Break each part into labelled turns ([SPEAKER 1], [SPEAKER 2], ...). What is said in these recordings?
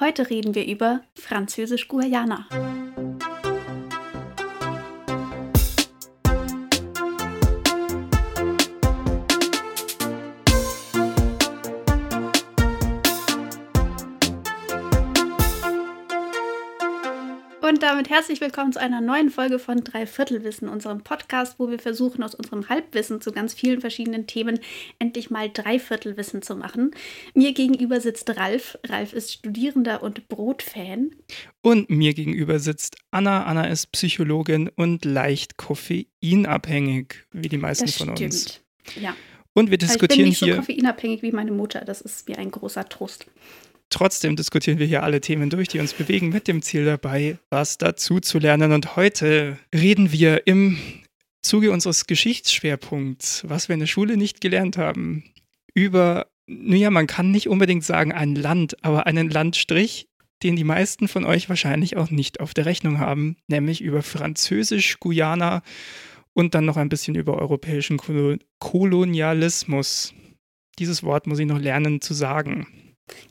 [SPEAKER 1] Heute reden wir über Französisch-Guayana. Damit herzlich willkommen zu einer neuen Folge von Dreiviertelwissen, unserem Podcast, wo wir versuchen, aus unserem Halbwissen zu ganz vielen verschiedenen Themen endlich mal Dreiviertelwissen zu machen. Mir gegenüber sitzt Ralf. Ralf ist Studierender und Brotfan.
[SPEAKER 2] Und mir gegenüber sitzt Anna. Anna ist Psychologin und leicht koffeinabhängig, wie die meisten
[SPEAKER 1] Das
[SPEAKER 2] von
[SPEAKER 1] stimmt.
[SPEAKER 2] uns.
[SPEAKER 1] Ja.
[SPEAKER 2] Und wir
[SPEAKER 1] Aber ich bin
[SPEAKER 2] diskutieren
[SPEAKER 1] nicht so
[SPEAKER 2] hier,
[SPEAKER 1] koffeinabhängig wie meine Mutter. Das ist mir ein großer Trost.
[SPEAKER 2] Trotzdem diskutieren wir hier alle Themen durch, die uns bewegen, mit dem Ziel dabei, was dazu zu lernen. Und heute reden wir im Zuge unseres Geschichtsschwerpunkts, was wir in der Schule nicht gelernt haben, über, naja, man kann nicht unbedingt sagen ein Land, aber einen Landstrich, den die meisten von euch wahrscheinlich auch nicht auf der Rechnung haben, nämlich über Französisch-Guyana und dann noch ein bisschen über europäischen Kolo Kolonialismus. Dieses Wort muss ich noch lernen zu sagen.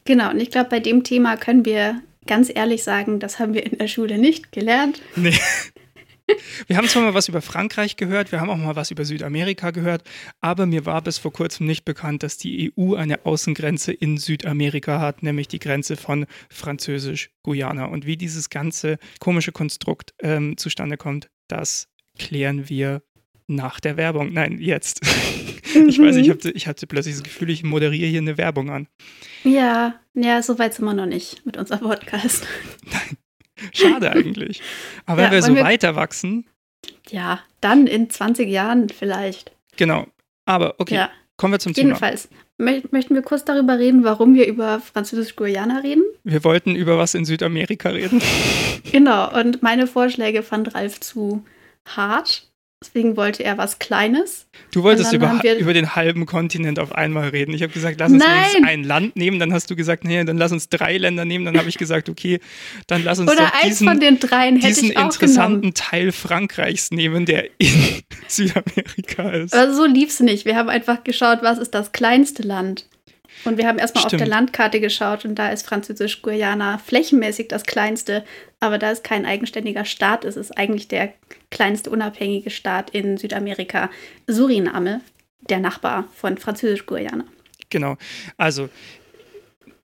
[SPEAKER 1] Genau, und ich glaube, bei dem Thema können wir ganz ehrlich sagen, das haben wir in der Schule nicht gelernt.
[SPEAKER 2] Nee. Wir haben zwar mal was über Frankreich gehört, wir haben auch mal was über Südamerika gehört, aber mir war bis vor kurzem nicht bekannt, dass die EU eine Außengrenze in Südamerika hat, nämlich die Grenze von Französisch-Guyana. Und wie dieses ganze komische Konstrukt ähm, zustande kommt, das klären wir nach der Werbung. Nein, jetzt. Ich weiß, ich, hatte, ich hatte plötzlich das Gefühl, ich moderiere hier eine Werbung an.
[SPEAKER 1] Ja, ja, so weit sind wir noch nicht mit unserem Podcast.
[SPEAKER 2] Schade eigentlich. Aber
[SPEAKER 1] Ja,
[SPEAKER 2] wenn wir so
[SPEAKER 1] wir-
[SPEAKER 2] weiter wachsen,
[SPEAKER 1] Ja, dann in 20 Jahren vielleicht.
[SPEAKER 2] genau. Aber okay,
[SPEAKER 1] Ja,
[SPEAKER 2] kommen wir zum Thema.
[SPEAKER 1] jedenfalls. Mö möchten wir kurz darüber reden, warum wir über Französisch-Guyana reden?
[SPEAKER 2] Wir wollten über was in Südamerika reden.
[SPEAKER 1] Genau, und meine Vorschläge fand Ralf zu hart. Deswegen wollte er was Kleines.
[SPEAKER 2] Du wolltest über, über den halben Kontinent auf einmal reden. Ich habe gesagt, lass uns
[SPEAKER 1] Nein!
[SPEAKER 2] ein Land nehmen. Dann hast du gesagt, nee, dann lass uns drei Länder nehmen. Dann habe ich gesagt, okay, dann lass uns
[SPEAKER 1] Oder eins
[SPEAKER 2] diesen,
[SPEAKER 1] von den dreien hätte
[SPEAKER 2] diesen
[SPEAKER 1] ich auch
[SPEAKER 2] interessanten
[SPEAKER 1] genommen.
[SPEAKER 2] Teil Frankreichs nehmen, der in Südamerika ist.
[SPEAKER 1] Aber so lief's nicht. Wir haben einfach geschaut, was ist das kleinste Land. Und wir haben erstmal auf
[SPEAKER 2] Stimmt.
[SPEAKER 1] der Landkarte geschaut und da ist Französisch-Guyana flächenmäßig das kleinste. Aber da es kein eigenständiger Staat ist, ist eigentlich der kleinste unabhängige Staat in Südamerika Suriname, der Nachbar von Französisch-Guyana.
[SPEAKER 2] Genau. Also,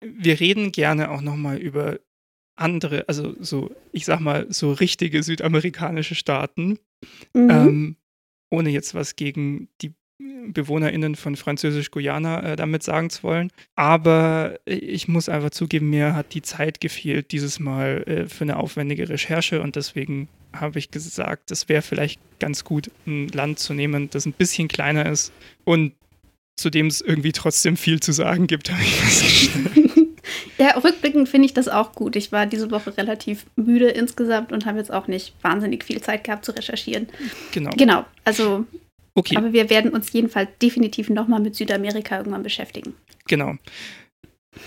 [SPEAKER 2] wir reden gerne auch nochmal über andere, also so, ich sag mal, so richtige südamerikanische Staaten.
[SPEAKER 1] Mhm.
[SPEAKER 2] Ähm, ohne jetzt was gegen die BewohnerInnen von Französisch-Guyana äh, damit sagen zu wollen. Aber ich muss einfach zugeben, mir hat die Zeit gefehlt dieses Mal äh, für eine aufwendige Recherche und deswegen habe ich gesagt, es wäre vielleicht ganz gut, ein Land zu nehmen, das ein bisschen kleiner ist und zu dem es irgendwie trotzdem viel zu sagen gibt, habe ich festgestellt.
[SPEAKER 1] Ja, rückblickend finde ich das auch gut. Ich war diese Woche relativ müde insgesamt und habe jetzt auch nicht wahnsinnig viel Zeit gehabt zu recherchieren.
[SPEAKER 2] Genau.
[SPEAKER 1] Genau, also,
[SPEAKER 2] Okay.
[SPEAKER 1] aber wir werden uns jedenfalls definitiv nochmal mit Südamerika irgendwann beschäftigen.
[SPEAKER 2] Genau.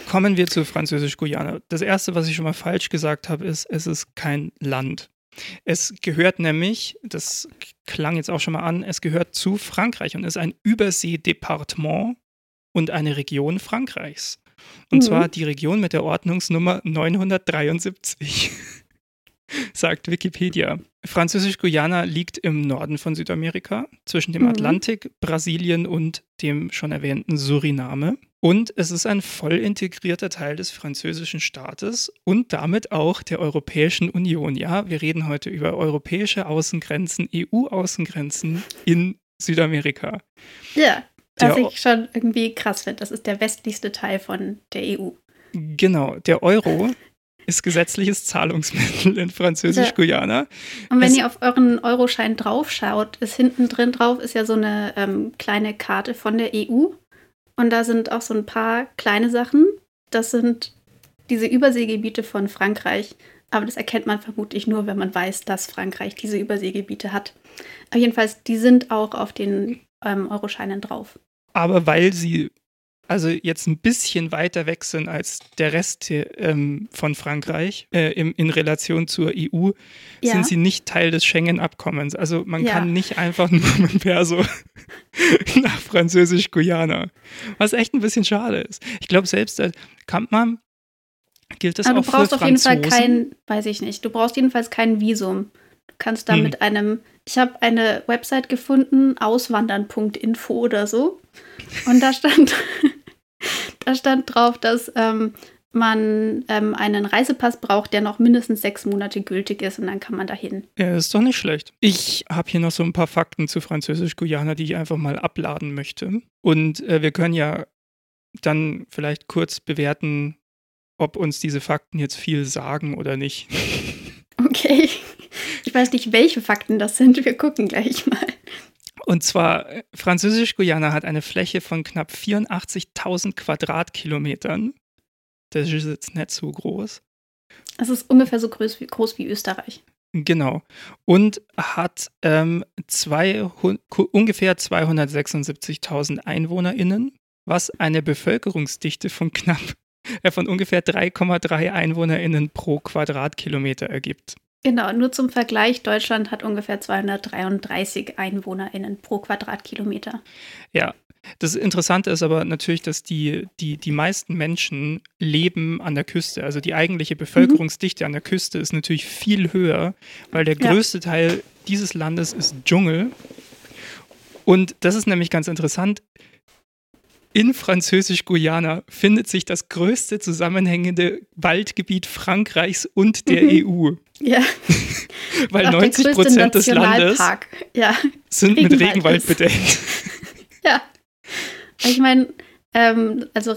[SPEAKER 2] Kommen wir zu Französisch-Guyana. Das erste, was ich schon mal falsch gesagt habe, ist, es ist kein Land. Es gehört nämlich, das klang jetzt auch schon mal an, es gehört zu Frankreich und ist ein Überseedepartement und eine Region Frankreichs. Und
[SPEAKER 1] Mhm.
[SPEAKER 2] zwar die Region mit der Ordnungsnummer 973. Sagt Wikipedia. Französisch-Guyana liegt im Norden von Südamerika, zwischen dem
[SPEAKER 1] Mhm.
[SPEAKER 2] Atlantik, Brasilien und dem schon erwähnten Suriname. Und es ist ein voll integrierter Teil des französischen Staates und damit auch der Europäischen Union. Ja, wir reden heute über europäische Außengrenzen, EU-Außengrenzen in Südamerika.
[SPEAKER 1] Ja, was
[SPEAKER 2] Der-
[SPEAKER 1] ich schon irgendwie krass finde. Das ist der westlichste Teil von der EU.
[SPEAKER 2] Genau, der Euro ist gesetzliches Zahlungsmittel in Französisch-Guyana.
[SPEAKER 1] Und wenn
[SPEAKER 2] Es-
[SPEAKER 1] ihr auf euren Euroschein draufschaut, ist hinten drin drauf ist ja so eine ähm, kleine Karte von der EU. Und da sind auch so ein paar kleine Sachen. Das sind diese Überseegebiete von Frankreich. Aber das erkennt man vermutlich nur, wenn man weiß, dass Frankreich diese Überseegebiete hat. Aber jedenfalls, die sind auch auf den ähm, Euroscheinen drauf.
[SPEAKER 2] Aber weil sie also jetzt ein bisschen weiter weg sind als der Rest ähm, von Frankreich äh, im, in Relation zur EU,
[SPEAKER 1] Ja.
[SPEAKER 2] sind sie nicht Teil des Schengen-Abkommens. Also man
[SPEAKER 1] Ja.
[SPEAKER 2] kann nicht einfach nur mit Perso nach Französisch-Guyana, was echt ein bisschen schade ist. Ich glaube, selbst der Kampmann Gilt das
[SPEAKER 1] Aber
[SPEAKER 2] auch
[SPEAKER 1] du brauchst
[SPEAKER 2] für
[SPEAKER 1] auf jeden Fall
[SPEAKER 2] Franzosen?
[SPEAKER 1] kein, weiß ich nicht, du brauchst jedenfalls kein Visum. Du kannst da
[SPEAKER 2] Hm.
[SPEAKER 1] mit einem, ich habe eine Website gefunden, auswandern.info oder so. Und da stand, da stand drauf, dass ähm, man ähm, einen Reisepass braucht, der noch mindestens sechs Monate gültig ist und dann kann man dahin.
[SPEAKER 2] Ja, ist doch nicht schlecht. Ich habe hier noch so ein paar Fakten zu Französisch-Guyana, die ich einfach mal abladen möchte. Und äh, wir können ja dann vielleicht kurz bewerten, ob uns diese Fakten jetzt viel sagen oder nicht.
[SPEAKER 1] Okay. Ich weiß nicht, welche Fakten das sind. Wir gucken gleich mal.
[SPEAKER 2] Und zwar, äh, Französisch-Guyana hat eine Fläche von knapp 84.000 Quadratkilometern. Das ist jetzt nicht so groß.
[SPEAKER 1] Es ist ungefähr so groß wie, groß wie Österreich.
[SPEAKER 2] Genau. Und hat ähm, 200, ku- ungefähr 276.000 EinwohnerInnen, was eine Bevölkerungsdichte von knapp, äh, von ungefähr 3,3 EinwohnerInnen pro Quadratkilometer ergibt.
[SPEAKER 1] Genau, nur zum Vergleich, Deutschland hat ungefähr 233 EinwohnerInnen pro Quadratkilometer.
[SPEAKER 2] Ja. Das Interessante ist aber natürlich, dass die, die, die meisten Menschen leben an der Küste. Also die eigentliche Bevölkerungsdichte an der Küste ist natürlich viel höher, weil der
[SPEAKER 1] Ja.
[SPEAKER 2] größte Teil dieses Landes ist Dschungel. Und das ist nämlich ganz interessant. In Französisch-Guyana findet sich das größte zusammenhängende Waldgebiet Frankreichs und der
[SPEAKER 1] Mhm.
[SPEAKER 2] EU.
[SPEAKER 1] Ja,
[SPEAKER 2] Weil
[SPEAKER 1] auch der
[SPEAKER 2] 90
[SPEAKER 1] größte
[SPEAKER 2] Prozent des Landes.
[SPEAKER 1] Ja,
[SPEAKER 2] sind mit
[SPEAKER 1] Regenwald
[SPEAKER 2] Regenwald
[SPEAKER 1] ist.
[SPEAKER 2] bedeckt.
[SPEAKER 1] ja. Ich meine, ähm, also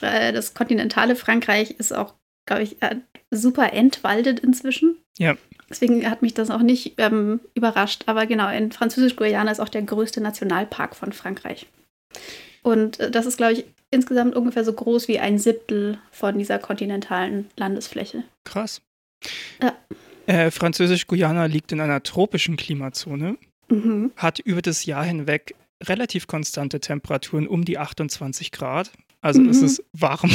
[SPEAKER 1] das kontinentale Frankreich ist auch, glaube ich, äh, super entwaldet inzwischen.
[SPEAKER 2] Ja.
[SPEAKER 1] Deswegen hat mich das auch nicht ähm, überrascht. Aber genau, in Französisch-Guyana ist auch der größte Nationalpark von Frankreich. Und äh, das ist, glaube ich, insgesamt ungefähr so groß wie ein Siebtel von dieser kontinentalen Landesfläche.
[SPEAKER 2] Krass.
[SPEAKER 1] Ja.
[SPEAKER 2] Äh, Französisch-Guyana liegt in einer tropischen Klimazone,
[SPEAKER 1] Mhm.
[SPEAKER 2] hat über das Jahr hinweg relativ konstante Temperaturen um die 28 Grad. Also
[SPEAKER 1] Mhm.
[SPEAKER 2] es ist warm.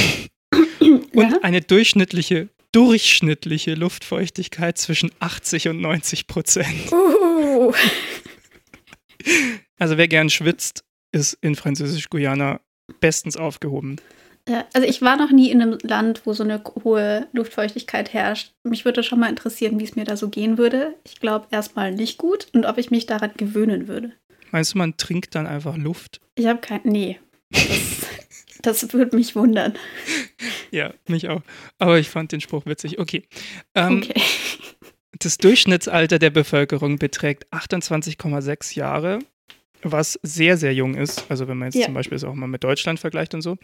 [SPEAKER 2] Und
[SPEAKER 1] ja.
[SPEAKER 2] eine durchschnittliche, durchschnittliche Luftfeuchtigkeit zwischen 80 und 90 Prozent.
[SPEAKER 1] Uh,
[SPEAKER 2] Also wer gern schwitzt, ist in Französisch-Guyana bestens aufgehoben.
[SPEAKER 1] Ja, also ich war noch nie in einem Land, wo so eine hohe Luftfeuchtigkeit herrscht. Mich würde schon mal interessieren, wie es mir da so gehen würde. Ich glaube erstmal nicht gut und ob ich mich daran gewöhnen würde.
[SPEAKER 2] Meinst du, man trinkt dann einfach Luft?
[SPEAKER 1] Ich habe kein. Nee. Das, das würde mich wundern.
[SPEAKER 2] Ja, mich auch. Aber ich fand den Spruch witzig. Okay. Ähm,
[SPEAKER 1] Okay.
[SPEAKER 2] Das Durchschnittsalter der Bevölkerung beträgt 28,6 Jahre, was sehr, sehr jung ist. Also wenn man jetzt
[SPEAKER 1] Ja.
[SPEAKER 2] zum Beispiel es auch mal mit Deutschland vergleicht und so.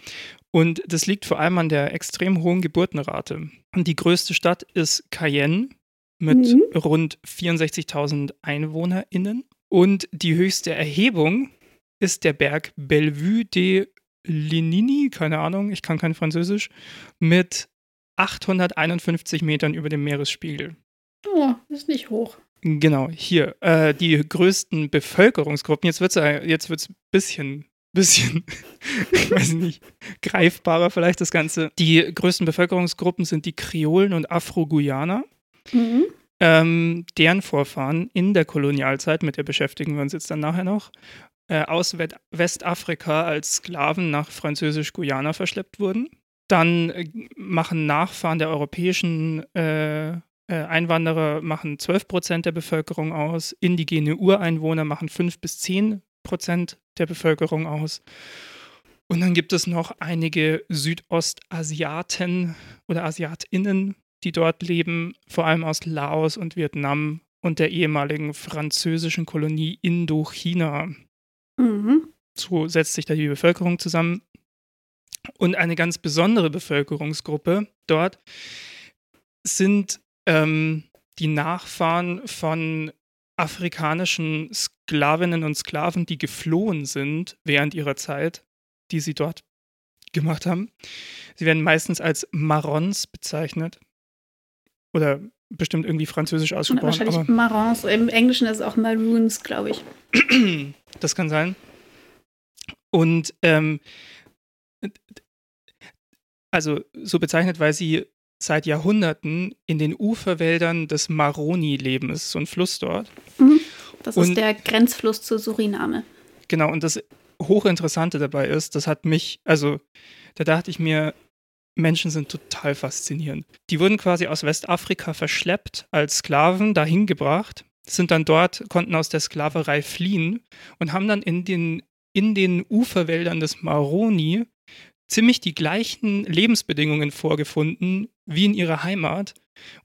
[SPEAKER 2] Und das liegt vor allem an der extrem hohen Geburtenrate. Und die größte Stadt ist Cayenne mit
[SPEAKER 1] Mhm.
[SPEAKER 2] rund 64.000 EinwohnerInnen. Und die höchste Erhebung ist der Berg Bellevue de Lenini, keine Ahnung, ich kann kein Französisch, mit 851 Metern über dem Meeresspiegel.
[SPEAKER 1] Oh, ist nicht hoch.
[SPEAKER 2] Genau, hier. Äh, die größten Bevölkerungsgruppen, jetzt wird es jetzt wird's ein bisschen, bisschen, ich weiß nicht, greifbarer vielleicht das Ganze. Die größten Bevölkerungsgruppen sind die Kreolen und Afro-Guyaner.
[SPEAKER 1] Mhm.
[SPEAKER 2] Ähm, deren Vorfahren in der Kolonialzeit, mit der beschäftigen wir uns jetzt dann nachher noch, äh, aus Wet- Westafrika als Sklaven nach Französisch-Guyana verschleppt wurden. Dann äh, machen Nachfahren der europäischen äh, Einwanderer machen 12 Prozent der Bevölkerung aus, indigene Ureinwohner machen 5 bis 10 Prozent der Bevölkerung aus. Und dann gibt es noch einige Südostasiaten oder Asiatinnen, die dort leben, vor allem aus Laos und Vietnam und der ehemaligen französischen Kolonie Indochina.
[SPEAKER 1] Mhm.
[SPEAKER 2] So setzt sich da die Bevölkerung zusammen. Und eine ganz besondere Bevölkerungsgruppe dort sind ähm, die Nachfahren von afrikanischen Sklavinnen und Sklaven, die geflohen sind während ihrer Zeit, die sie dort gemacht haben. Sie werden meistens als Marons bezeichnet. Oder bestimmt irgendwie französisch
[SPEAKER 1] Und
[SPEAKER 2] ausgesprochen.
[SPEAKER 1] wahrscheinlich
[SPEAKER 2] Aber
[SPEAKER 1] Marrons. Im Englischen ist es auch Maroons, glaube ich.
[SPEAKER 2] das kann sein. Und ähm, also so bezeichnet, weil sie seit Jahrhunderten in den Uferwäldern des Maroni leben. Es ist so ein Fluss dort.
[SPEAKER 1] Mhm. Das
[SPEAKER 2] Und-
[SPEAKER 1] ist der Grenzfluss zu Suriname.
[SPEAKER 2] Genau, und das Hochinteressante dabei ist, das hat mich, also da dachte ich mir, Menschen sind total faszinierend. Die wurden quasi aus Westafrika verschleppt, als Sklaven dahin gebracht, sind dann dort, konnten aus der Sklaverei fliehen und haben dann in den, in den Uferwäldern des Maroni ziemlich die gleichen Lebensbedingungen vorgefunden wie in ihrer Heimat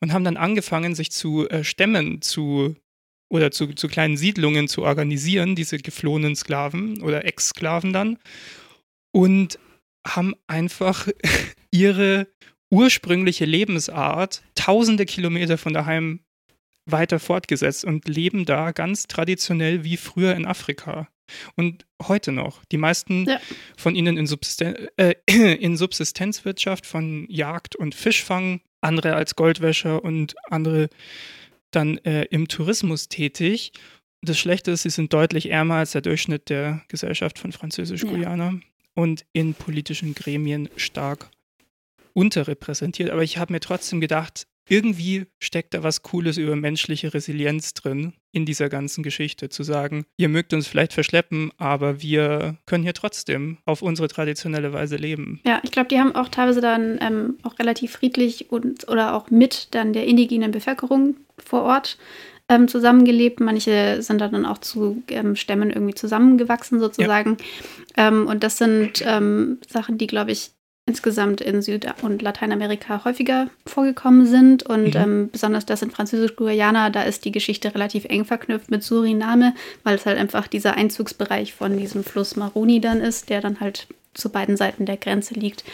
[SPEAKER 2] und haben dann angefangen, sich zu äh, Stämmen zu oder zu, zu kleinen Siedlungen zu organisieren, diese geflohenen Sklaven oder Ex-Sklaven dann. Und haben einfach ihre ursprüngliche Lebensart tausende Kilometer von daheim weiter fortgesetzt und leben da ganz traditionell wie früher in Afrika. Und heute noch. Die meisten ja. von ihnen in, Subsisten äh, in, Subsistenzwirtschaft von Jagd und Fischfang, andere als Goldwäscher und andere dann äh, im Tourismus tätig. Das Schlechte ist, sie sind deutlich ärmer als der Durchschnitt der Gesellschaft von Französisch-Guyana. Ja und in politischen Gremien stark unterrepräsentiert. Aber ich habe mir trotzdem gedacht, irgendwie steckt da was Cooles über menschliche Resilienz drin in dieser ganzen Geschichte. Zu sagen, ihr mögt uns vielleicht verschleppen, aber wir können hier trotzdem auf unsere traditionelle Weise leben.
[SPEAKER 1] Ja, ich glaube, die haben auch teilweise dann ähm, auch relativ friedlich und oder auch mit dann der indigenen Bevölkerung vor Ort ähm, zusammengelebt. Manche sind dann auch zu ähm, Stämmen irgendwie zusammengewachsen sozusagen. Ja. Ähm, und das sind ähm, Sachen, die, glaube ich, insgesamt in Süd- und Lateinamerika häufiger vorgekommen sind. Und mhm. ähm, besonders das in Französisch-Guyana, da ist die Geschichte relativ eng verknüpft mit Suriname, weil es halt einfach dieser Einzugsbereich von diesem Fluss Maroni dann ist, der dann halt zu beiden Seiten der Grenze liegt.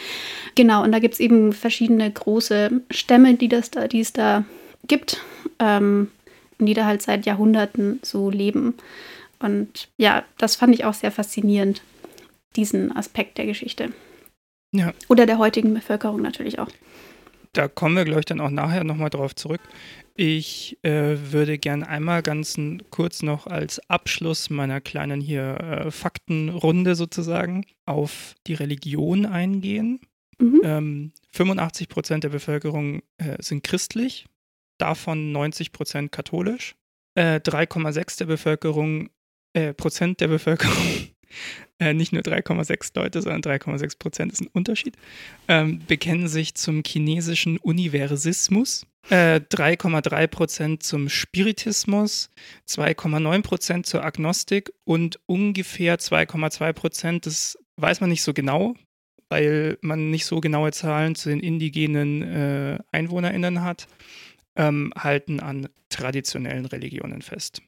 [SPEAKER 1] Genau, und da gibt es eben verschiedene große Stämme, die, das da, die es da gibt. Ähm, die da halt seit Jahrhunderten so leben. Und ja, das fand ich auch sehr faszinierend, diesen Aspekt der Geschichte. Ja. Oder der heutigen Bevölkerung natürlich auch.
[SPEAKER 2] Da kommen wir, glaube ich, dann auch nachher nochmal drauf zurück. Ich äh, würde gern einmal ganz kurz noch als Abschluss meiner kleinen hier äh, Faktenrunde sozusagen auf die Religion eingehen. Mhm. Ähm, 85 Prozent der Bevölkerung äh, sind christlich davon 90 Prozent katholisch, äh, 3,6 der Bevölkerung, äh, Prozent der Bevölkerung, äh, nicht nur 3,6 Leute, sondern 3,6 Prozent ist ein Unterschied, ähm, bekennen sich zum chinesischen Universismus. 3,3 äh, Prozent zum Spiritismus, 2,9 Prozent zur Agnostik und ungefähr 2,2 Prozent, das weiß man nicht so genau, weil man nicht so genaue Zahlen zu den indigenen äh, EinwohnerInnen hat, ähm, halten an traditionellen Religionen fest.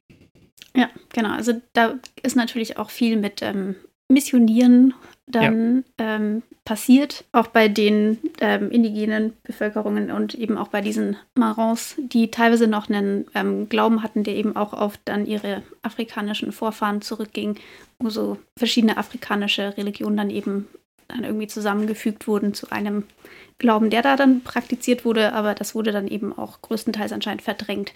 [SPEAKER 1] Ja, genau. Also da ist natürlich auch viel mit ähm, Missionieren dann ja. ähm, passiert, auch bei den ähm, indigenen Bevölkerungen und eben auch bei diesen Marons, die teilweise noch einen ähm, Glauben hatten, der eben auch auf dann ihre afrikanischen Vorfahren zurückging, wo so verschiedene afrikanische Religionen dann eben dann irgendwie zusammengefügt wurden zu einem Glauben, der da dann praktiziert wurde, aber das wurde dann eben auch größtenteils anscheinend verdrängt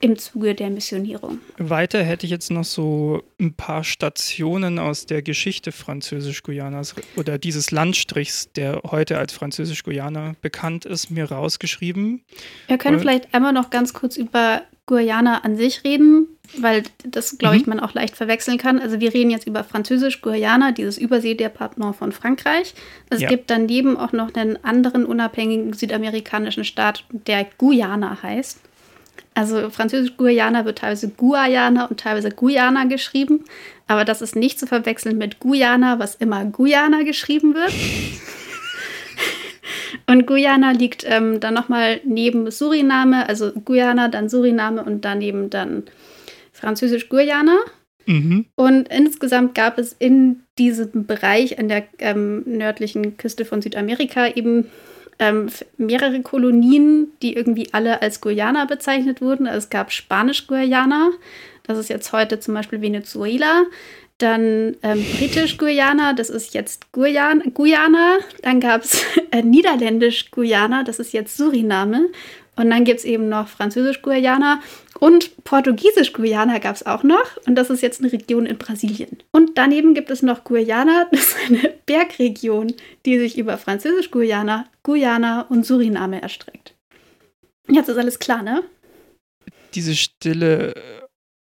[SPEAKER 1] im Zuge der Missionierung.
[SPEAKER 2] Weiter hätte ich jetzt noch so ein paar Stationen aus der Geschichte Französisch-Guyanas oder dieses Landstrichs, der heute als Französisch-Guyana bekannt ist, mir rausgeschrieben.
[SPEAKER 1] Wir können Und vielleicht einmal noch ganz kurz über Guyana an sich reden, weil das, glaube ich, mhm. man auch leicht verwechseln kann. Also wir reden jetzt über Französisch-Guyana, dieses Überseedepartement von Frankreich. Es ja. gibt daneben auch noch einen anderen unabhängigen südamerikanischen Staat, der Guyana heißt. Also Französisch-Guyana wird teilweise Guayana und teilweise Guyana geschrieben. Aber das ist nicht zu verwechseln mit Guyana, was immer Guyana geschrieben wird. Und Guyana liegt ähm, dann nochmal neben Suriname, also Guyana, dann Suriname und daneben dann Französisch-Guyana. Mhm. Und insgesamt gab es in diesem Bereich an der ähm, nördlichen Küste von Südamerika eben ähm, mehrere Kolonien, die irgendwie alle als Guyana bezeichnet wurden. Also es gab Spanisch-Guyana, das ist jetzt heute zum Beispiel Venezuela. Dann ähm, Britisch-Guyana, das ist jetzt Guyana. Guyana. Dann gab es äh, Niederländisch-Guyana, das ist jetzt Suriname. Und dann gibt es eben noch Französisch-Guyana und Portugiesisch-Guyana gab es auch noch. Und das ist jetzt eine Region in Brasilien. Und daneben gibt es noch Guyana, das ist eine Bergregion, die sich über Französisch-Guyana, Guyana und Suriname erstreckt. Jetzt ist alles klar, ne?
[SPEAKER 2] Diese Stille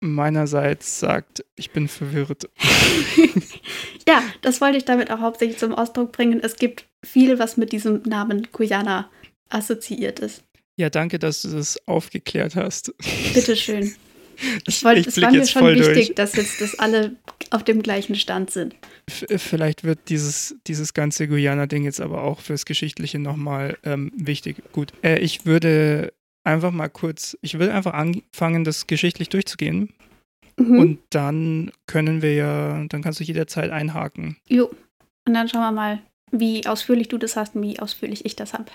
[SPEAKER 2] meinerseits sagt, ich bin verwirrt.
[SPEAKER 1] ja, das wollte ich damit auch hauptsächlich zum Ausdruck bringen. Es gibt viel, was mit diesem Namen Guyana assoziiert ist.
[SPEAKER 2] Ja, danke, dass du das aufgeklärt hast.
[SPEAKER 1] Bitteschön. Ich wollte, es war mir schon wichtig, durch. dass jetzt das alle auf dem gleichen Stand sind.
[SPEAKER 2] F vielleicht wird dieses, dieses ganze Guyana-Ding jetzt aber auch fürs Geschichtliche nochmal ähm, wichtig. Gut, äh, ich würde einfach mal kurz, ich würde einfach anfangen, das geschichtlich durchzugehen. Mhm. Und dann können wir ja, dann kannst du jederzeit einhaken.
[SPEAKER 1] Jo. Und dann schauen wir mal, wie ausführlich du das hast und wie ausführlich ich das habe.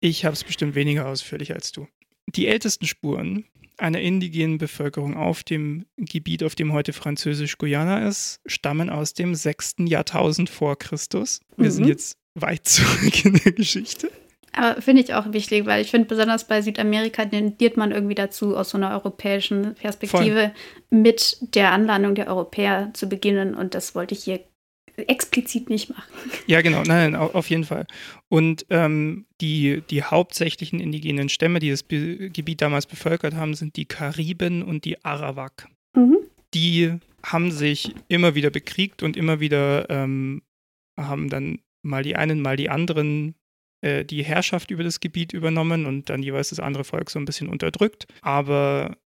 [SPEAKER 2] Ich habe es bestimmt weniger ausführlich als du. Die ältesten Spuren einer indigenen Bevölkerung auf dem Gebiet, auf dem heute Französisch-Guyana ist, stammen aus dem 6. Jahrtausend vor Christus. Wir mhm. sind jetzt weit zurück in der Geschichte.
[SPEAKER 1] Aber finde ich auch wichtig, weil ich finde, besonders bei Südamerika tendiert man irgendwie dazu, aus so einer europäischen Perspektive Voll. mit der Anlandung der Europäer zu beginnen. Und das wollte ich hier explizit nicht machen.
[SPEAKER 2] Ja, genau, nein, auf jeden Fall. Und ähm, die, die hauptsächlichen indigenen Stämme, die das Be Gebiet damals bevölkert haben, sind die Kariben und die Arawak. Mhm. Die haben sich immer wieder bekriegt und immer wieder ähm, haben dann mal die einen, mal die anderen äh, die Herrschaft über das Gebiet übernommen und dann jeweils das andere Volk so ein bisschen unterdrückt. Aber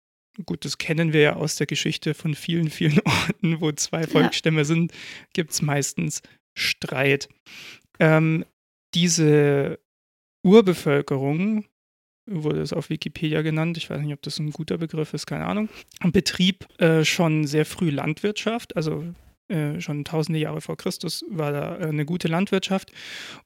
[SPEAKER 2] gut, das kennen wir ja aus der Geschichte von vielen, vielen Orten, wo zwei Volksstämme ja. sind, gibt es meistens Streit. Ähm, diese Urbevölkerung, wurde es auf Wikipedia genannt, ich weiß nicht, ob das ein guter Begriff ist, keine Ahnung, betrieb äh, schon sehr früh Landwirtschaft, also äh, schon tausende Jahre vor Christus war da äh, eine gute Landwirtschaft.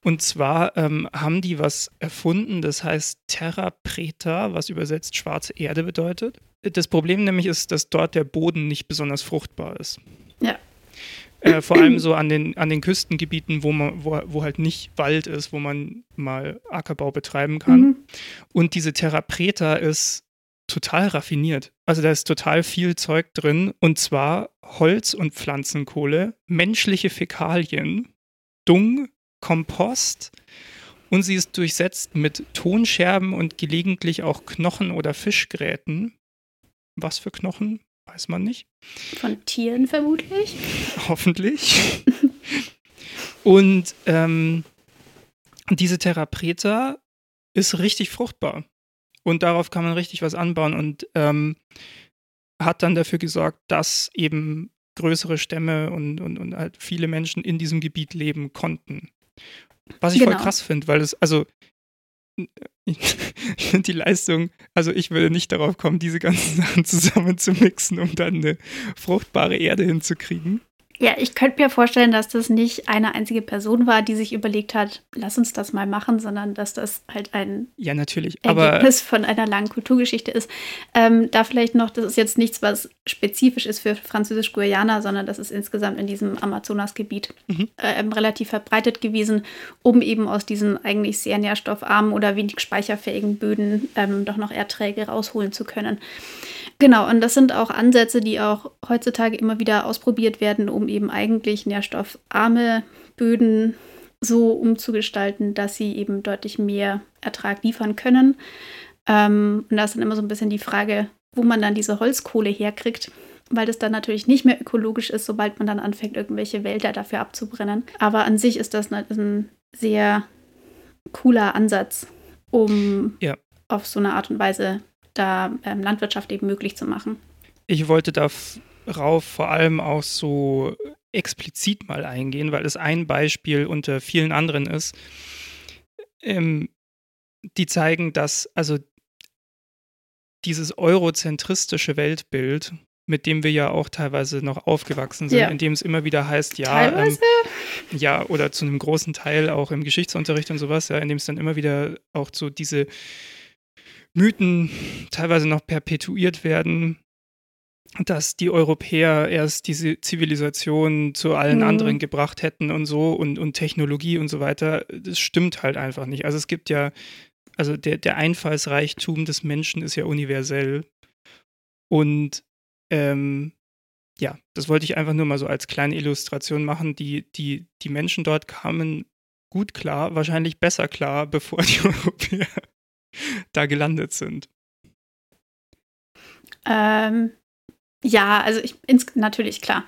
[SPEAKER 2] Und zwar ähm, haben die was erfunden, das heißt Terra Preta, was übersetzt schwarze Erde bedeutet. Das Problem nämlich ist, dass dort der Boden nicht besonders fruchtbar ist.
[SPEAKER 1] Ja.
[SPEAKER 2] Äh, vor allem so an den, an den Küstengebieten, wo, man, wo, wo halt nicht Wald ist, wo man mal Ackerbau betreiben kann. Mhm. Und diese Terra Preta ist total raffiniert. Also da ist total viel Zeug drin und zwar Holz und Pflanzenkohle, menschliche Fäkalien, Dung, Kompost und sie ist durchsetzt mit Tonscherben und gelegentlich auch Knochen oder Fischgräten. Was für Knochen? Weiß man nicht.
[SPEAKER 1] Von Tieren vermutlich.
[SPEAKER 2] Hoffentlich. und ähm, diese Terra Preta ist richtig fruchtbar und darauf kann man richtig was anbauen und ähm, hat dann dafür gesorgt, dass eben größere Stämme und, und, und halt viele Menschen in diesem Gebiet leben konnten. Was ich genau. voll krass finde, weil es, also ich, finde die Leistung, also ich würde nicht darauf kommen, diese ganzen Sachen zusammen zu mixen, um dann eine fruchtbare Erde hinzukriegen.
[SPEAKER 1] Ja, ich könnte mir vorstellen, dass das nicht eine einzige Person war, die sich überlegt hat, lass uns das mal machen, sondern dass das halt ein
[SPEAKER 2] ja, natürlich.
[SPEAKER 1] Ergebnis von einer langen Kulturgeschichte ist. Ähm, da vielleicht noch, das ist jetzt nichts, was spezifisch ist für Französisch-Guyana, sondern das ist insgesamt in diesem Amazonasgebiet mhm. äh, relativ verbreitet gewesen, um eben aus diesen eigentlich sehr nährstoffarmen oder wenig speicherfähigen Böden ähm, doch noch Erträge rausholen zu können. Genau, und das sind auch Ansätze, die auch heutzutage immer wieder ausprobiert werden, um eben eigentlich nährstoffarme Böden so umzugestalten, dass sie eben deutlich mehr Ertrag liefern können. Ähm, und da ist dann immer so ein bisschen die Frage, wo man dann diese Holzkohle herkriegt, weil das dann natürlich nicht mehr ökologisch ist, sobald man dann anfängt, irgendwelche Wälder dafür abzubrennen. Aber an sich ist das ein sehr cooler Ansatz, um ja. auf so eine Art und Weise da ähm, Landwirtschaft eben möglich zu machen.
[SPEAKER 2] Ich wollte darauf vor allem auch so explizit mal eingehen, weil es ein Beispiel unter vielen anderen ist. Ähm, die zeigen, dass also dieses eurozentristische Weltbild, mit dem wir ja auch teilweise noch aufgewachsen sind, ja. in dem es immer wieder heißt, ja, ähm, ja, oder zu einem großen Teil auch im Geschichtsunterricht und sowas, ja, in dem es dann immer wieder auch so diese Mythen teilweise noch perpetuiert werden, dass die Europäer erst diese Zivilisation zu allen mhm. anderen gebracht hätten und so und, und Technologie und so weiter. Das stimmt halt einfach nicht. Also es gibt ja, also der, der Einfallsreichtum des Menschen ist ja universell. Und ähm, ja, das wollte ich einfach nur mal so als kleine Illustration machen. Die, die, die Menschen dort kamen gut klar, wahrscheinlich besser klar, bevor die Europäer da gelandet sind?
[SPEAKER 1] Ähm, ja, also ich, ins, natürlich, klar.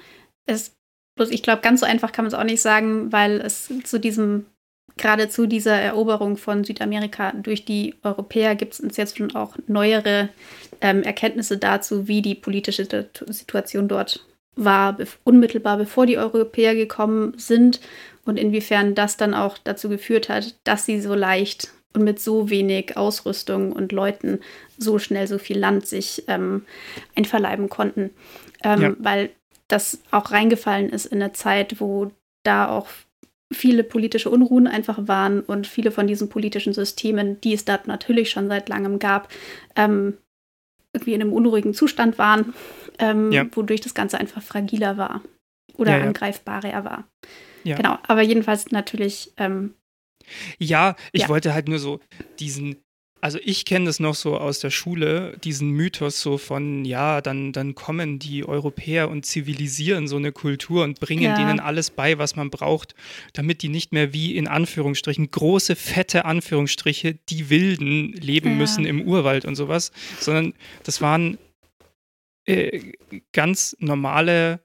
[SPEAKER 1] Es, bloß ich glaube, ganz so einfach kann man es auch nicht sagen, weil es zu diesem gerade zu dieser Eroberung von Südamerika durch die Europäer gibt es uns jetzt schon auch neuere ähm, Erkenntnisse dazu, wie die politische Situation dort war, unmittelbar bevor die Europäer gekommen sind und inwiefern das dann auch dazu geführt hat, dass sie so leicht und mit so wenig Ausrüstung und Leuten so schnell so viel Land sich ähm, einverleiben konnten. Ähm, ja. Weil das auch reingefallen ist in eine Zeit, wo da auch viele politische Unruhen einfach waren und viele von diesen politischen Systemen, die es da natürlich schon seit langem gab, ähm, irgendwie in einem unruhigen Zustand waren, ähm, ja. wodurch das Ganze einfach fragiler war oder ja, ja. angreifbarer war. Genau, aber jedenfalls natürlich.
[SPEAKER 2] Ja, ich wollte halt nur so diesen also ich kenne das noch so aus der Schule, diesen Mythos so von, ja, dann, dann kommen die Europäer und zivilisieren so eine Kultur und bringen ja. denen alles bei, was man braucht, damit die nicht mehr wie in Anführungsstrichen, große, fette Anführungsstriche, die Wilden leben ja. müssen im Urwald und sowas, sondern das waren äh, ganz normale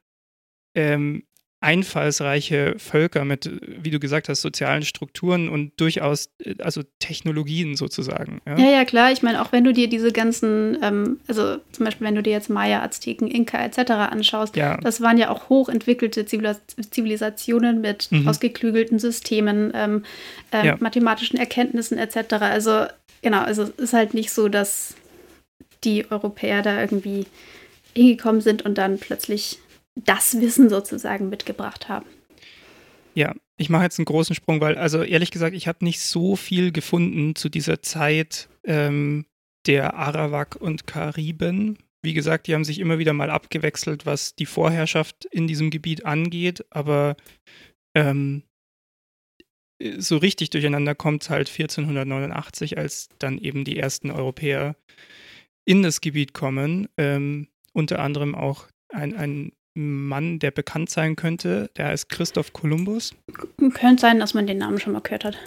[SPEAKER 2] ähm, einfallsreiche Völker mit, wie du gesagt hast, sozialen Strukturen und durchaus, äh, also Technologien sozusagen.
[SPEAKER 1] Ja, ja, ja klar. Ich meine, auch wenn du dir diese ganzen, ähm, also zum Beispiel, wenn du dir jetzt Maya, Azteken, Inka etc. anschaust, ja. das waren ja auch hochentwickelte Zivilisationen mit mhm. ausgeklügelten Systemen, ähm, äh, ja. mathematischen Erkenntnissen etc. Also genau, also es ist halt nicht so, dass die Europäer da irgendwie hingekommen sind und dann plötzlich das Wissen sozusagen mitgebracht haben.
[SPEAKER 2] Ja, ich mache jetzt einen großen Sprung, weil, also ehrlich gesagt, ich habe nicht so viel gefunden zu dieser Zeit ähm, der Arawak und Kariben. Wie gesagt, die haben sich immer wieder mal abgewechselt, was die Vorherrschaft in diesem Gebiet angeht, aber ähm, so richtig durcheinander kommt es halt 1489, als dann eben die ersten Europäer in das Gebiet kommen. Ähm, unter anderem auch ein, ein Mann, der bekannt sein könnte. Der heißt Christoph Kolumbus.
[SPEAKER 1] Könnte sein, dass man den Namen schon mal gehört hat.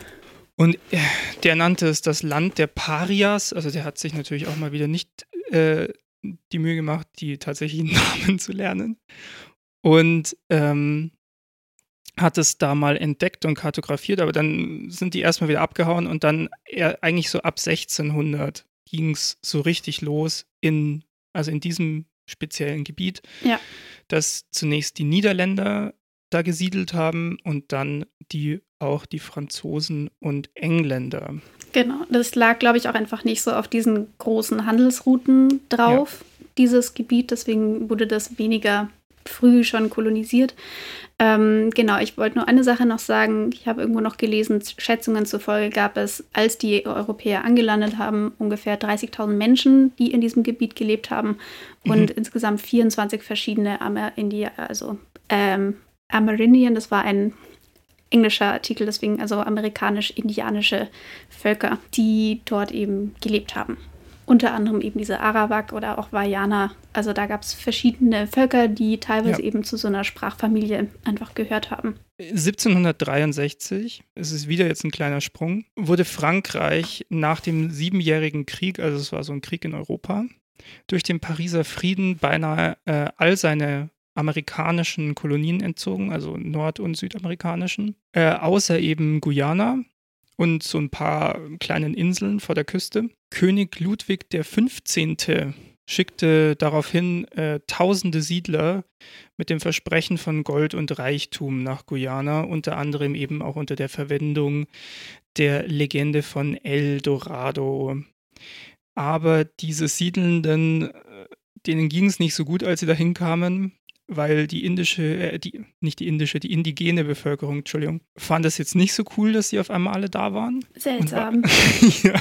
[SPEAKER 2] Und äh, der nannte es das Land der Parias. Also der hat sich natürlich auch mal wieder nicht äh, die Mühe gemacht, die tatsächlichen Namen zu lernen. Und ähm, hat es da mal entdeckt und kartografiert, aber dann sind die erstmal wieder abgehauen und dann eigentlich so ab 1600 ging es so richtig los in, also in diesem speziellen Gebiet, ja. dass zunächst die Niederländer da gesiedelt haben und dann die auch die Franzosen und Engländer.
[SPEAKER 1] Genau, das lag, glaube ich, auch einfach nicht so auf diesen großen Handelsrouten drauf, ja. dieses Gebiet. Deswegen wurde das weniger früh schon kolonisiert. Ähm, genau, ich wollte nur eine Sache noch sagen. Ich habe irgendwo noch gelesen, Schätzungen zufolge gab es, als die Europäer angelandet haben, ungefähr 30.000 Menschen, die in diesem Gebiet gelebt haben und mhm. insgesamt 24 verschiedene Amerindier, also ähm, Amerindian, das war ein englischer Artikel, deswegen also amerikanisch-indianische Völker, die dort eben gelebt haben unter anderem eben diese Arawak oder auch Vajana. Also da gab es verschiedene Völker, die teilweise ja. eben zu so einer Sprachfamilie einfach gehört haben.
[SPEAKER 2] 1763, es ist wieder jetzt ein kleiner Sprung, wurde Frankreich nach dem Siebenjährigen Krieg, also es war so ein Krieg in Europa, durch den Pariser Frieden beinahe äh, all seine amerikanischen Kolonien entzogen, also nord- und südamerikanischen, äh, außer eben Guyana und so ein paar kleinen Inseln vor der Küste. König Ludwig XV. schickte daraufhin äh, tausende Siedler mit dem Versprechen von Gold und Reichtum nach Guyana, unter anderem eben auch unter der Verwendung der Legende von El Dorado. Aber diese Siedelnden, äh, denen ging es nicht so gut, als sie dahin kamen weil die indische, äh, die, nicht die indische, die indigene Bevölkerung, Entschuldigung, fand es jetzt nicht so cool, dass sie auf einmal alle da waren.
[SPEAKER 1] Seltsam.
[SPEAKER 2] Und, war, ja,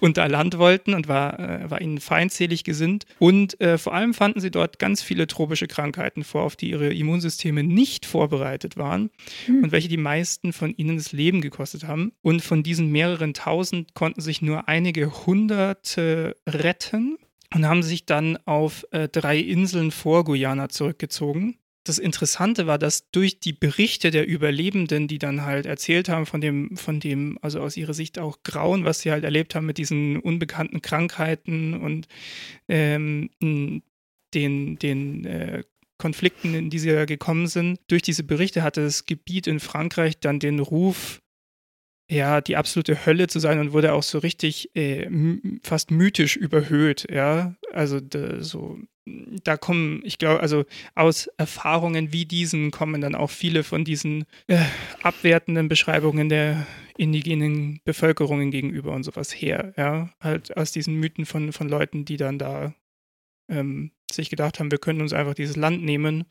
[SPEAKER 2] und da Land wollten und war, äh, war ihnen feindselig gesinnt. Und äh, vor allem fanden sie dort ganz viele tropische Krankheiten vor, auf die ihre Immunsysteme nicht vorbereitet waren hm. und welche die meisten von ihnen das Leben gekostet haben. Und von diesen mehreren tausend konnten sich nur einige hunderte retten und haben sich dann auf äh, drei Inseln vor Guyana zurückgezogen. Das Interessante war, dass durch die Berichte der Überlebenden, die dann halt erzählt haben von dem, von dem, also aus ihrer Sicht auch Grauen, was sie halt erlebt haben mit diesen unbekannten Krankheiten und ähm, den, den äh, Konflikten, in die sie gekommen sind. Durch diese Berichte hatte das Gebiet in Frankreich dann den Ruf, ja, die absolute Hölle zu sein und wurde auch so richtig äh, fast mythisch überhöht, ja. Also da, so, da kommen, ich glaube, also aus Erfahrungen wie diesen kommen dann auch viele von diesen äh, abwertenden Beschreibungen der indigenen Bevölkerungen gegenüber und sowas her, ja. Halt aus diesen Mythen von, von Leuten, die dann da ähm, sich gedacht haben, wir können uns einfach dieses Land nehmen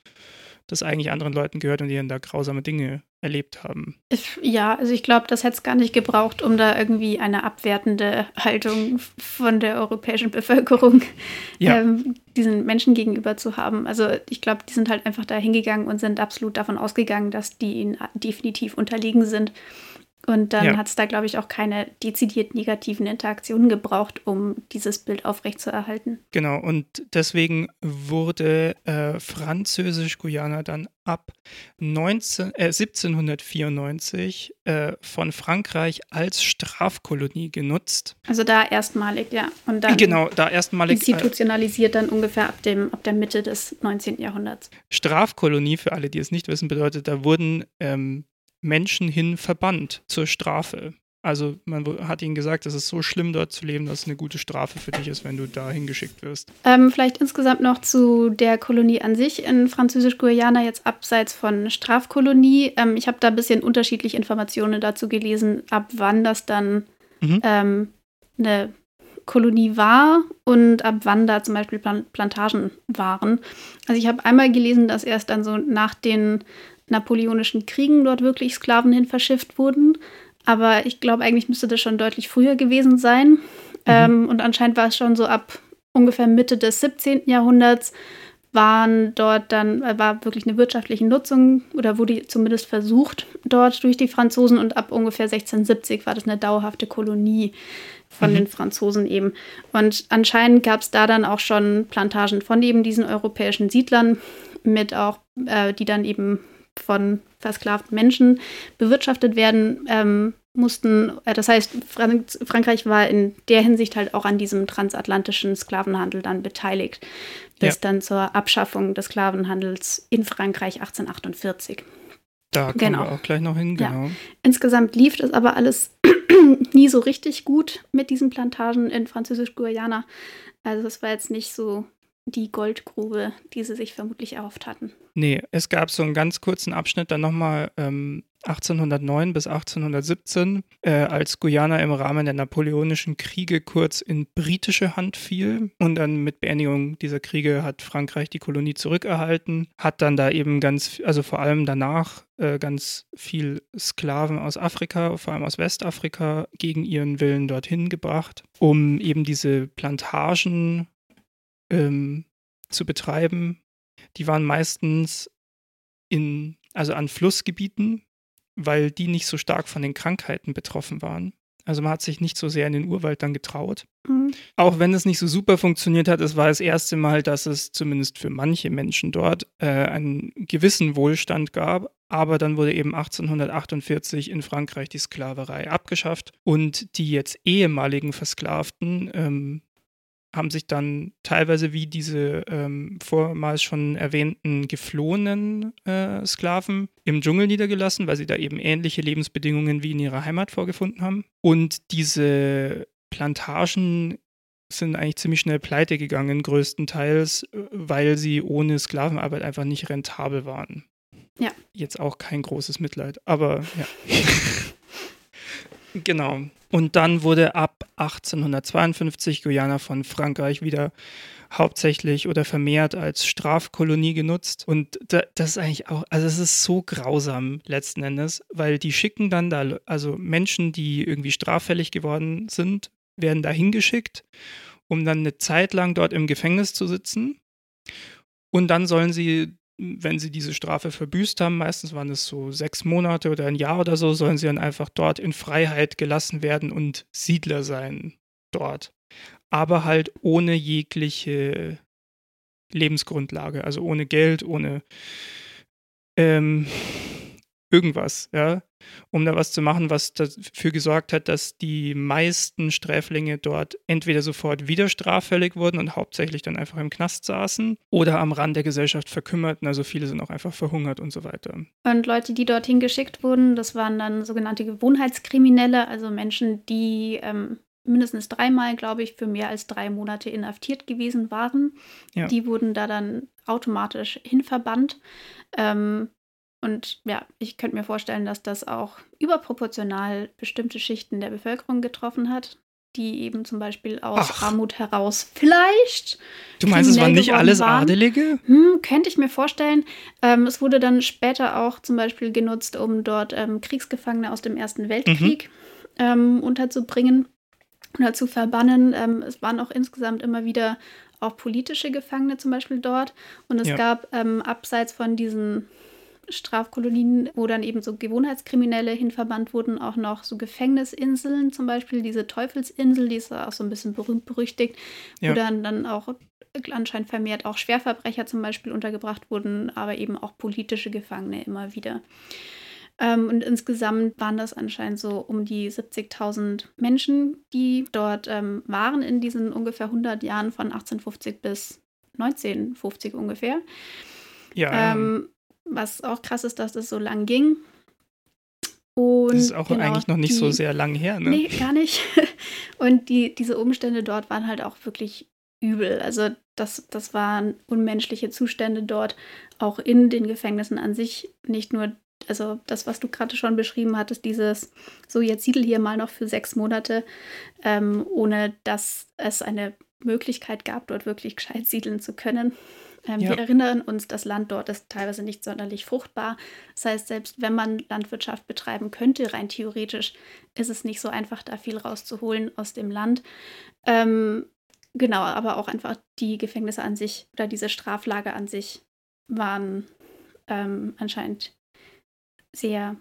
[SPEAKER 2] das eigentlich anderen Leuten gehört und die dann da grausame Dinge erlebt haben.
[SPEAKER 1] Ja, also ich glaube, das hätte es gar nicht gebraucht, um da irgendwie eine abwertende Haltung von der europäischen Bevölkerung ja. ähm, diesen Menschen gegenüber zu haben. Also ich glaube, die sind halt einfach da hingegangen und sind absolut davon ausgegangen, dass die ihnen definitiv unterlegen sind und dann ja. hat es da, glaube ich, auch keine dezidiert negativen Interaktionen gebraucht, um dieses Bild aufrechtzuerhalten.
[SPEAKER 2] Genau, und deswegen wurde äh, Französisch-Guyana dann ab 19, äh, 1794 äh, von Frankreich als Strafkolonie genutzt.
[SPEAKER 1] Also da erstmalig, ja.
[SPEAKER 2] Und dann genau, da erstmalig.
[SPEAKER 1] Äh, institutionalisiert dann ungefähr ab, dem, ab der Mitte des 19. Jahrhunderts.
[SPEAKER 2] Strafkolonie, für alle, die es nicht wissen, bedeutet, da wurden ähm, Menschen hin verbannt zur Strafe. Also man hat ihnen gesagt, es ist so schlimm dort zu leben, dass es eine gute Strafe für dich ist, wenn du da hingeschickt wirst.
[SPEAKER 1] Ähm, vielleicht insgesamt noch zu der Kolonie an sich in Französisch-Guyana, jetzt abseits von Strafkolonie. Ähm, ich habe da ein bisschen unterschiedliche Informationen dazu gelesen, ab wann das dann mhm. ähm, eine Kolonie war und ab wann da zum Beispiel Plantagen waren. Also ich habe einmal gelesen, dass erst dann so nach den napoleonischen Kriegen dort wirklich Sklaven hin verschifft wurden. Aber ich glaube, eigentlich müsste das schon deutlich früher gewesen sein. Mhm. Ähm, und anscheinend war es schon so ab ungefähr Mitte des 17. Jahrhunderts waren dort dann, äh, war wirklich eine wirtschaftliche Nutzung oder wurde zumindest versucht dort durch die Franzosen und ab ungefähr 1670 war das eine dauerhafte Kolonie von mhm. den Franzosen eben. Und anscheinend gab es da dann auch schon Plantagen von eben diesen europäischen Siedlern mit auch, äh, die dann eben von versklavten Menschen bewirtschaftet werden ähm, mussten. Äh, das heißt, Frank Frankreich war in der Hinsicht halt auch an diesem transatlantischen Sklavenhandel dann beteiligt, bis ja. dann zur Abschaffung des Sklavenhandels in Frankreich 1848.
[SPEAKER 2] Da kommen genau. wir auch gleich noch hin, genau. Ja.
[SPEAKER 1] Insgesamt lief das aber alles nie so richtig gut mit diesen Plantagen in Französisch-Guyana. Also es war jetzt nicht so die Goldgrube, die sie sich vermutlich erhofft hatten.
[SPEAKER 2] Nee, es gab so einen ganz kurzen Abschnitt dann nochmal ähm, 1809 bis 1817, äh, als Guyana im Rahmen der napoleonischen Kriege kurz in britische Hand fiel. Und dann mit Beendigung dieser Kriege hat Frankreich die Kolonie zurückerhalten, hat dann da eben ganz, also vor allem danach äh, ganz viel Sklaven aus Afrika, vor allem aus Westafrika, gegen ihren Willen dorthin gebracht, um eben diese Plantagen ähm, zu betreiben. Die waren meistens in, also an Flussgebieten, weil die nicht so stark von den Krankheiten betroffen waren. Also man hat sich nicht so sehr in den Urwald dann getraut. Mhm. Auch wenn es nicht so super funktioniert hat, es war das erste Mal, dass es zumindest für manche Menschen dort äh, einen gewissen Wohlstand gab. Aber dann wurde eben 1848 in Frankreich die Sklaverei abgeschafft und die jetzt ehemaligen Versklavten ähm, haben sich dann teilweise wie diese ähm, vormals schon erwähnten geflohenen äh, Sklaven im Dschungel niedergelassen, weil sie da eben ähnliche Lebensbedingungen wie in ihrer Heimat vorgefunden haben. Und diese Plantagen sind eigentlich ziemlich schnell pleite gegangen, größtenteils, äh, weil sie ohne Sklavenarbeit einfach nicht rentabel waren.
[SPEAKER 1] Ja.
[SPEAKER 2] Jetzt auch kein großes Mitleid, aber ja. genau. Und dann wurde ab 1852 Guyana von Frankreich wieder hauptsächlich oder vermehrt als Strafkolonie genutzt. Und das ist eigentlich auch, also es ist so grausam letzten Endes, weil die schicken dann da, also Menschen, die irgendwie straffällig geworden sind, werden da hingeschickt, um dann eine Zeit lang dort im Gefängnis zu sitzen. Und dann sollen sie wenn sie diese Strafe verbüßt haben, meistens waren es so sechs Monate oder ein Jahr oder so, sollen sie dann einfach dort in Freiheit gelassen werden und Siedler sein dort. Aber halt ohne jegliche Lebensgrundlage, also ohne Geld, ohne ähm, irgendwas, ja, um da was zu machen, was dafür gesorgt hat, dass die meisten Sträflinge dort entweder sofort wieder straffällig wurden und hauptsächlich dann einfach im Knast saßen oder am Rand der Gesellschaft verkümmerten, also viele sind auch einfach verhungert und so weiter.
[SPEAKER 1] Und Leute, die dorthin geschickt wurden, das waren dann sogenannte Gewohnheitskriminelle, also Menschen, die ähm, mindestens dreimal, glaube ich, für mehr als drei Monate inhaftiert gewesen waren. Ja. Die wurden da dann automatisch hinverbannt. Ähm, und ja, ich könnte mir vorstellen, dass das auch überproportional bestimmte Schichten der Bevölkerung getroffen hat, die eben zum Beispiel aus Ach. Armut heraus vielleicht.
[SPEAKER 2] Du meinst, es waren nicht alles waren. Adelige?
[SPEAKER 1] Hm, könnte ich mir vorstellen. Ähm, es wurde dann später auch zum Beispiel genutzt, um dort ähm, Kriegsgefangene aus dem Ersten Weltkrieg mhm. ähm, unterzubringen oder zu verbannen. Ähm, es waren auch insgesamt immer wieder auch politische Gefangene zum Beispiel dort. Und es ja. gab ähm, abseits von diesen Strafkolonien, wo dann eben so Gewohnheitskriminelle hinverbannt wurden, auch noch so Gefängnisinseln, zum Beispiel diese Teufelsinsel, die ist auch so ein bisschen berühmt-berüchtigt, ja. wo dann, dann auch anscheinend vermehrt auch Schwerverbrecher zum Beispiel untergebracht wurden, aber eben auch politische Gefangene immer wieder. Ähm, und insgesamt waren das anscheinend so um die 70.000 Menschen, die dort ähm, waren in diesen ungefähr 100 Jahren von 1850 bis 1950 ungefähr. Ja. Ähm, was auch krass ist, dass das so lang ging.
[SPEAKER 2] Und das ist auch genau, eigentlich noch nicht die, so sehr lang her, ne?
[SPEAKER 1] Nee, gar nicht. Und die, diese Umstände dort waren halt auch wirklich übel. Also das, das waren unmenschliche Zustände dort, auch in den Gefängnissen an sich. Nicht nur, also das, was du gerade schon beschrieben hattest, dieses, so jetzt siedel hier mal noch für sechs Monate, ähm, ohne dass es eine Möglichkeit gab, dort wirklich gescheit siedeln zu können. Ähm, ja. Wir erinnern uns, das Land dort ist teilweise nicht sonderlich fruchtbar. Das heißt, selbst wenn man Landwirtschaft betreiben könnte, rein theoretisch, ist es nicht so einfach, da viel rauszuholen aus dem Land. Ähm, genau, aber auch einfach die Gefängnisse an sich oder diese Straflager an sich waren ähm, anscheinend sehr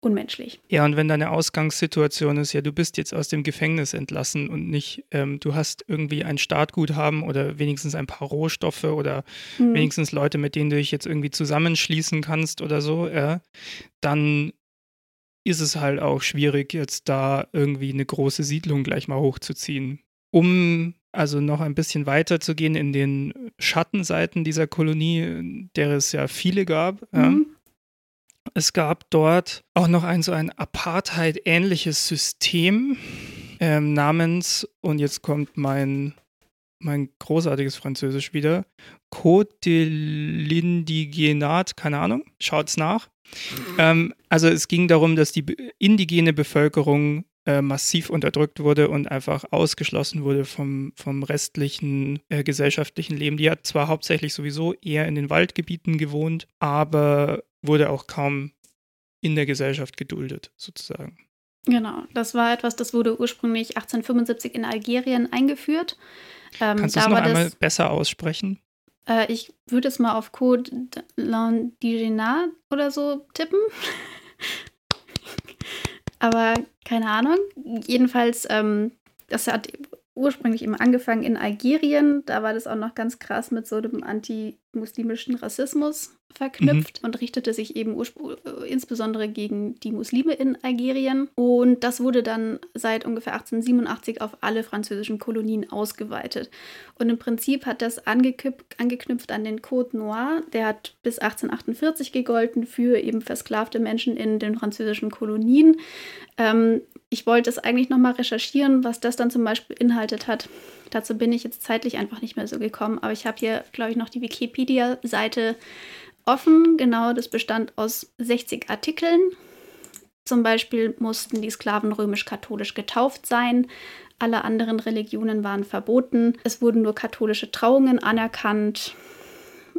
[SPEAKER 1] unmenschlich.
[SPEAKER 2] Ja, und wenn deine Ausgangssituation ist, ja, du bist jetzt aus dem Gefängnis entlassen und nicht, ähm, du hast irgendwie ein Startguthaben oder wenigstens ein paar Rohstoffe oder mhm. wenigstens Leute, mit denen du dich jetzt irgendwie zusammenschließen kannst oder so, ja, dann ist es halt auch schwierig, jetzt da irgendwie eine große Siedlung gleich mal hochzuziehen. Um also noch ein bisschen weiter zu gehen in den Schattenseiten dieser Kolonie, der es ja viele gab, mhm. ja, es gab dort auch noch ein so ein Apartheid-ähnliches System ähm, namens, und jetzt kommt mein, mein großartiges Französisch wieder, Code de l'Indigenat, keine Ahnung, schaut's nach. Ähm, also es ging darum, dass die indigene Bevölkerung äh, massiv unterdrückt wurde und einfach ausgeschlossen wurde vom, vom restlichen äh, gesellschaftlichen Leben. Die hat zwar hauptsächlich sowieso eher in den Waldgebieten gewohnt, aber wurde auch kaum in der Gesellschaft geduldet, sozusagen.
[SPEAKER 1] Genau, das war etwas, das wurde ursprünglich 1875 in Algerien eingeführt.
[SPEAKER 2] Ähm, Kannst du es noch einmal das, besser aussprechen?
[SPEAKER 1] Äh, ich würde es mal auf Code Landigenat oder so tippen. Aber keine Ahnung. Jedenfalls, ähm, das hat ursprünglich eben angefangen in Algerien. Da war das auch noch ganz krass mit so einem antimuslimischen Rassismus verknüpft mhm. und richtete sich eben äh, insbesondere gegen die Muslime in Algerien. Und das wurde dann seit ungefähr 1887 auf alle französischen Kolonien ausgeweitet. Und im Prinzip hat das angeknüpft an den Code Noir. Der hat bis 1848 gegolten für eben versklavte Menschen in den französischen Kolonien. Ähm, ich wollte es eigentlich nochmal recherchieren, was das dann zum Beispiel beinhaltet hat. Dazu bin ich jetzt zeitlich einfach nicht mehr so gekommen. Aber ich habe hier, glaube ich, noch die Wikipedia-Seite offen. Genau, das bestand aus 60 Artikeln. Zum Beispiel mussten die Sklaven römisch-katholisch getauft sein. Alle anderen Religionen waren verboten. Es wurden nur katholische Trauungen anerkannt.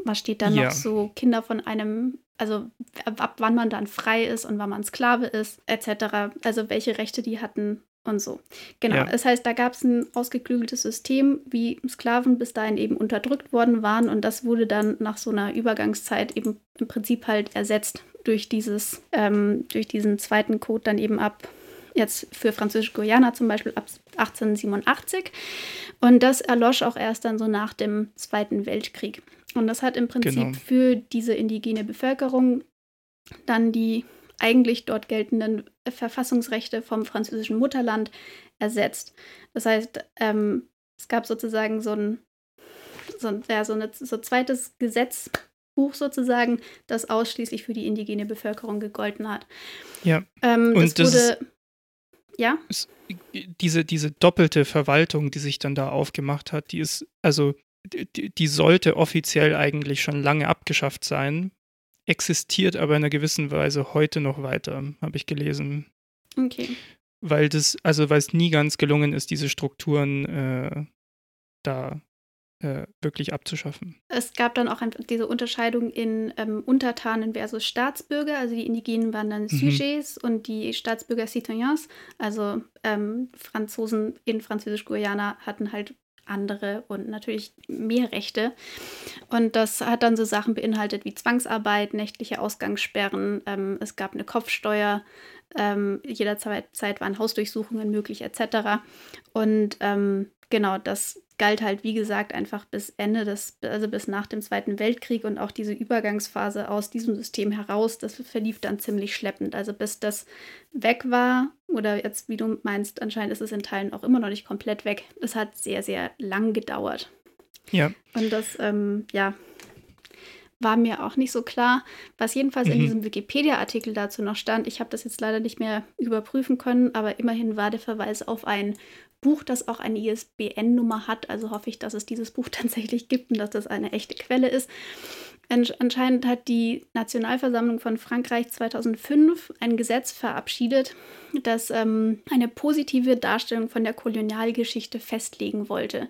[SPEAKER 1] Was steht da ja. noch so? Kinder von einem, also ab wann man dann frei ist und wann man Sklave ist, etc. Also welche Rechte die hatten und so. Genau. Ja. Das heißt, da gab es ein ausgeklügeltes System, wie Sklaven bis dahin eben unterdrückt worden waren und das wurde dann nach so einer Übergangszeit eben im Prinzip halt ersetzt durch dieses, ähm, durch diesen zweiten Code dann eben ab jetzt für französische Guyana zum Beispiel ab 1887. Und das erlosch auch erst dann so nach dem Zweiten Weltkrieg. Und das hat im Prinzip genau. für diese indigene Bevölkerung dann die eigentlich dort geltenden Verfassungsrechte vom französischen Mutterland ersetzt. Das heißt, ähm, es gab sozusagen so ein, so ein, ja, so ein so zweites Gesetzbuch sozusagen, das ausschließlich für die indigene Bevölkerung gegolten hat.
[SPEAKER 2] Ja.
[SPEAKER 1] Ähm,
[SPEAKER 2] Und das
[SPEAKER 1] wurde, ja,
[SPEAKER 2] diese, diese doppelte Verwaltung, die sich dann da aufgemacht hat, die ist, also die, die sollte offiziell eigentlich schon lange abgeschafft sein, existiert aber in einer gewissen Weise heute noch weiter, habe ich gelesen.
[SPEAKER 1] okay.
[SPEAKER 2] Weil das, also weil es nie ganz gelungen ist, diese Strukturen äh, da äh, wirklich abzuschaffen.
[SPEAKER 1] Es gab dann auch diese Unterscheidung in ähm, Untertanen versus Staatsbürger. Also die Indigenen waren dann Sujets und die Staatsbürger Citoyens. Also ähm, Franzosen in Französisch-Guyana hatten halt andere und natürlich mehr Rechte. Und das hat dann so Sachen beinhaltet wie Zwangsarbeit, nächtliche Ausgangssperren, ähm, es gab eine Kopfsteuer, ähm, jederzeit Zeit waren Hausdurchsuchungen möglich etc. Und ähm, genau, das galt halt, wie gesagt, einfach bis Ende des, also bis nach dem Zweiten Weltkrieg und auch diese Übergangsphase aus diesem System heraus, das verlief dann ziemlich schleppend. Also bis das weg war, oder jetzt, wie du meinst, anscheinend ist es in Teilen auch immer noch nicht komplett weg. Das hat sehr, sehr lang gedauert.
[SPEAKER 2] Ja.
[SPEAKER 1] Und das, ähm, ja, war mir auch nicht so klar. Was jedenfalls in
[SPEAKER 2] Mhm.
[SPEAKER 1] diesem Wikipedia-Artikel dazu noch stand, ich habe das jetzt leider nicht mehr überprüfen können, aber immerhin war der Verweis auf ein Buch, das auch eine ISBN-Nummer hat. Also hoffe ich, dass es dieses Buch tatsächlich gibt und dass das eine echte Quelle ist. Ansch- Anscheinend hat die Nationalversammlung von Frankreich 2005 ein Gesetz verabschiedet, das ähm, eine positive Darstellung von der Kolonialgeschichte festlegen wollte.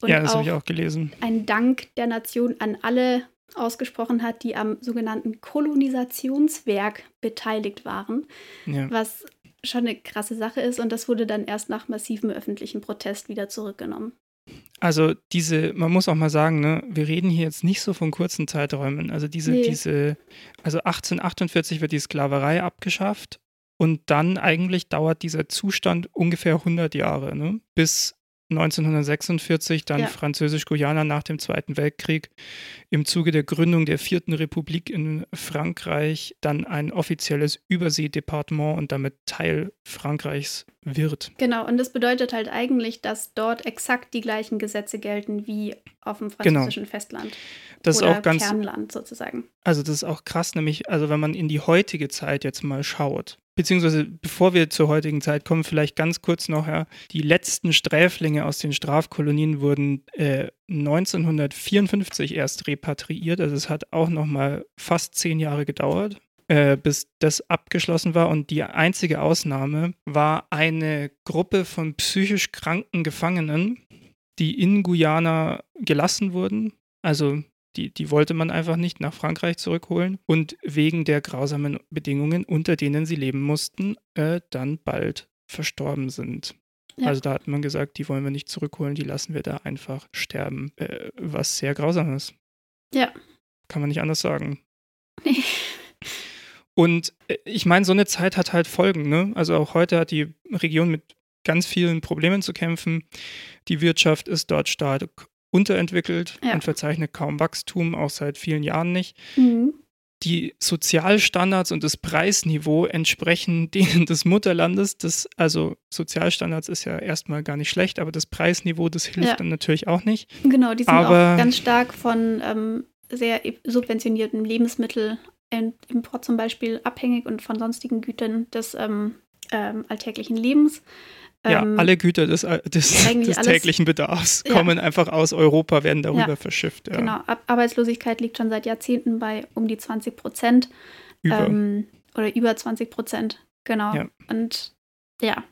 [SPEAKER 1] Und
[SPEAKER 2] ja, das habe ich auch gelesen.
[SPEAKER 1] ein Dank der Nation an alle ausgesprochen hat, die am sogenannten Kolonisationswerk beteiligt waren,
[SPEAKER 2] Ja.
[SPEAKER 1] was schon eine krasse Sache ist und das wurde dann erst nach massivem öffentlichen Protest wieder zurückgenommen.
[SPEAKER 2] Also diese, man muss auch mal sagen, ne, wir reden hier jetzt nicht so von kurzen Zeiträumen. Also diese,
[SPEAKER 1] Nee.
[SPEAKER 2] diese, also 1848 wird die Sklaverei abgeschafft und dann eigentlich dauert dieser Zustand ungefähr 100 Jahre, ne? bis 1946 dann
[SPEAKER 1] Ja.
[SPEAKER 2] Französisch-Guyana nach dem Zweiten Weltkrieg im Zuge der Gründung der Vierten Republik in Frankreich dann ein offizielles Überseedepartement und damit Teil Frankreichs wird.
[SPEAKER 1] Genau, und das bedeutet halt eigentlich, dass dort exakt die gleichen Gesetze gelten wie auf dem
[SPEAKER 2] Genau.
[SPEAKER 1] französischen Festland.
[SPEAKER 2] Das ist
[SPEAKER 1] oder
[SPEAKER 2] auch ganz,
[SPEAKER 1] Kernland sozusagen.
[SPEAKER 2] Also das ist auch krass, nämlich, also wenn man in die heutige Zeit jetzt mal schaut, beziehungsweise bevor wir zur heutigen Zeit kommen, vielleicht ganz kurz noch, ja, die letzten Sträflinge aus den Strafkolonien wurden äh, 1954 erst repatriiert, also es hat auch noch mal fast zehn Jahre gedauert, äh, bis das abgeschlossen war und die einzige Ausnahme war eine Gruppe von psychisch kranken Gefangenen, die in Guyana gelassen wurden, also die, die wollte man einfach nicht nach Frankreich zurückholen und wegen der grausamen Bedingungen, unter denen sie leben mussten, äh, dann bald verstorben sind.
[SPEAKER 1] Ja.
[SPEAKER 2] Also da hat man gesagt, die wollen wir nicht zurückholen, die lassen wir da einfach sterben, äh, was sehr grausam ist.
[SPEAKER 1] Ja.
[SPEAKER 2] Kann man nicht anders sagen.
[SPEAKER 1] Nee.
[SPEAKER 2] Und äh, ich meine, so eine Zeit hat halt Folgen. Ne? Also auch heute hat die Region mit ganz vielen Problemen zu kämpfen. Die Wirtschaft ist dort stark unterentwickelt
[SPEAKER 1] Ja.
[SPEAKER 2] und verzeichnet kaum Wachstum, auch seit vielen Jahren nicht.
[SPEAKER 1] Mhm.
[SPEAKER 2] Die Sozialstandards und das Preisniveau entsprechen denen des Mutterlandes. Das, also Sozialstandards ist ja erstmal gar nicht schlecht, aber das Preisniveau, das hilft
[SPEAKER 1] Ja.
[SPEAKER 2] dann natürlich auch nicht.
[SPEAKER 1] Genau, die sind
[SPEAKER 2] Aber-
[SPEAKER 1] auch ganz stark von ähm, sehr subventionierten Lebensmittelimport zum Beispiel abhängig und von sonstigen Gütern des ähm, ähm, alltäglichen Lebens.
[SPEAKER 2] Ja,
[SPEAKER 1] Ähm,
[SPEAKER 2] alle Güter des, äh, des, des
[SPEAKER 1] alles-
[SPEAKER 2] täglichen Bedarfs
[SPEAKER 1] Ja.
[SPEAKER 2] kommen einfach aus Europa, werden darüber
[SPEAKER 1] Ja,
[SPEAKER 2] verschifft. Ja.
[SPEAKER 1] Genau, Ar Arbeitslosigkeit liegt schon seit Jahrzehnten bei um die 20 Prozent.
[SPEAKER 2] Über.
[SPEAKER 1] Ähm, oder über 20 Prozent. Genau.
[SPEAKER 2] Ja.
[SPEAKER 1] Und ja,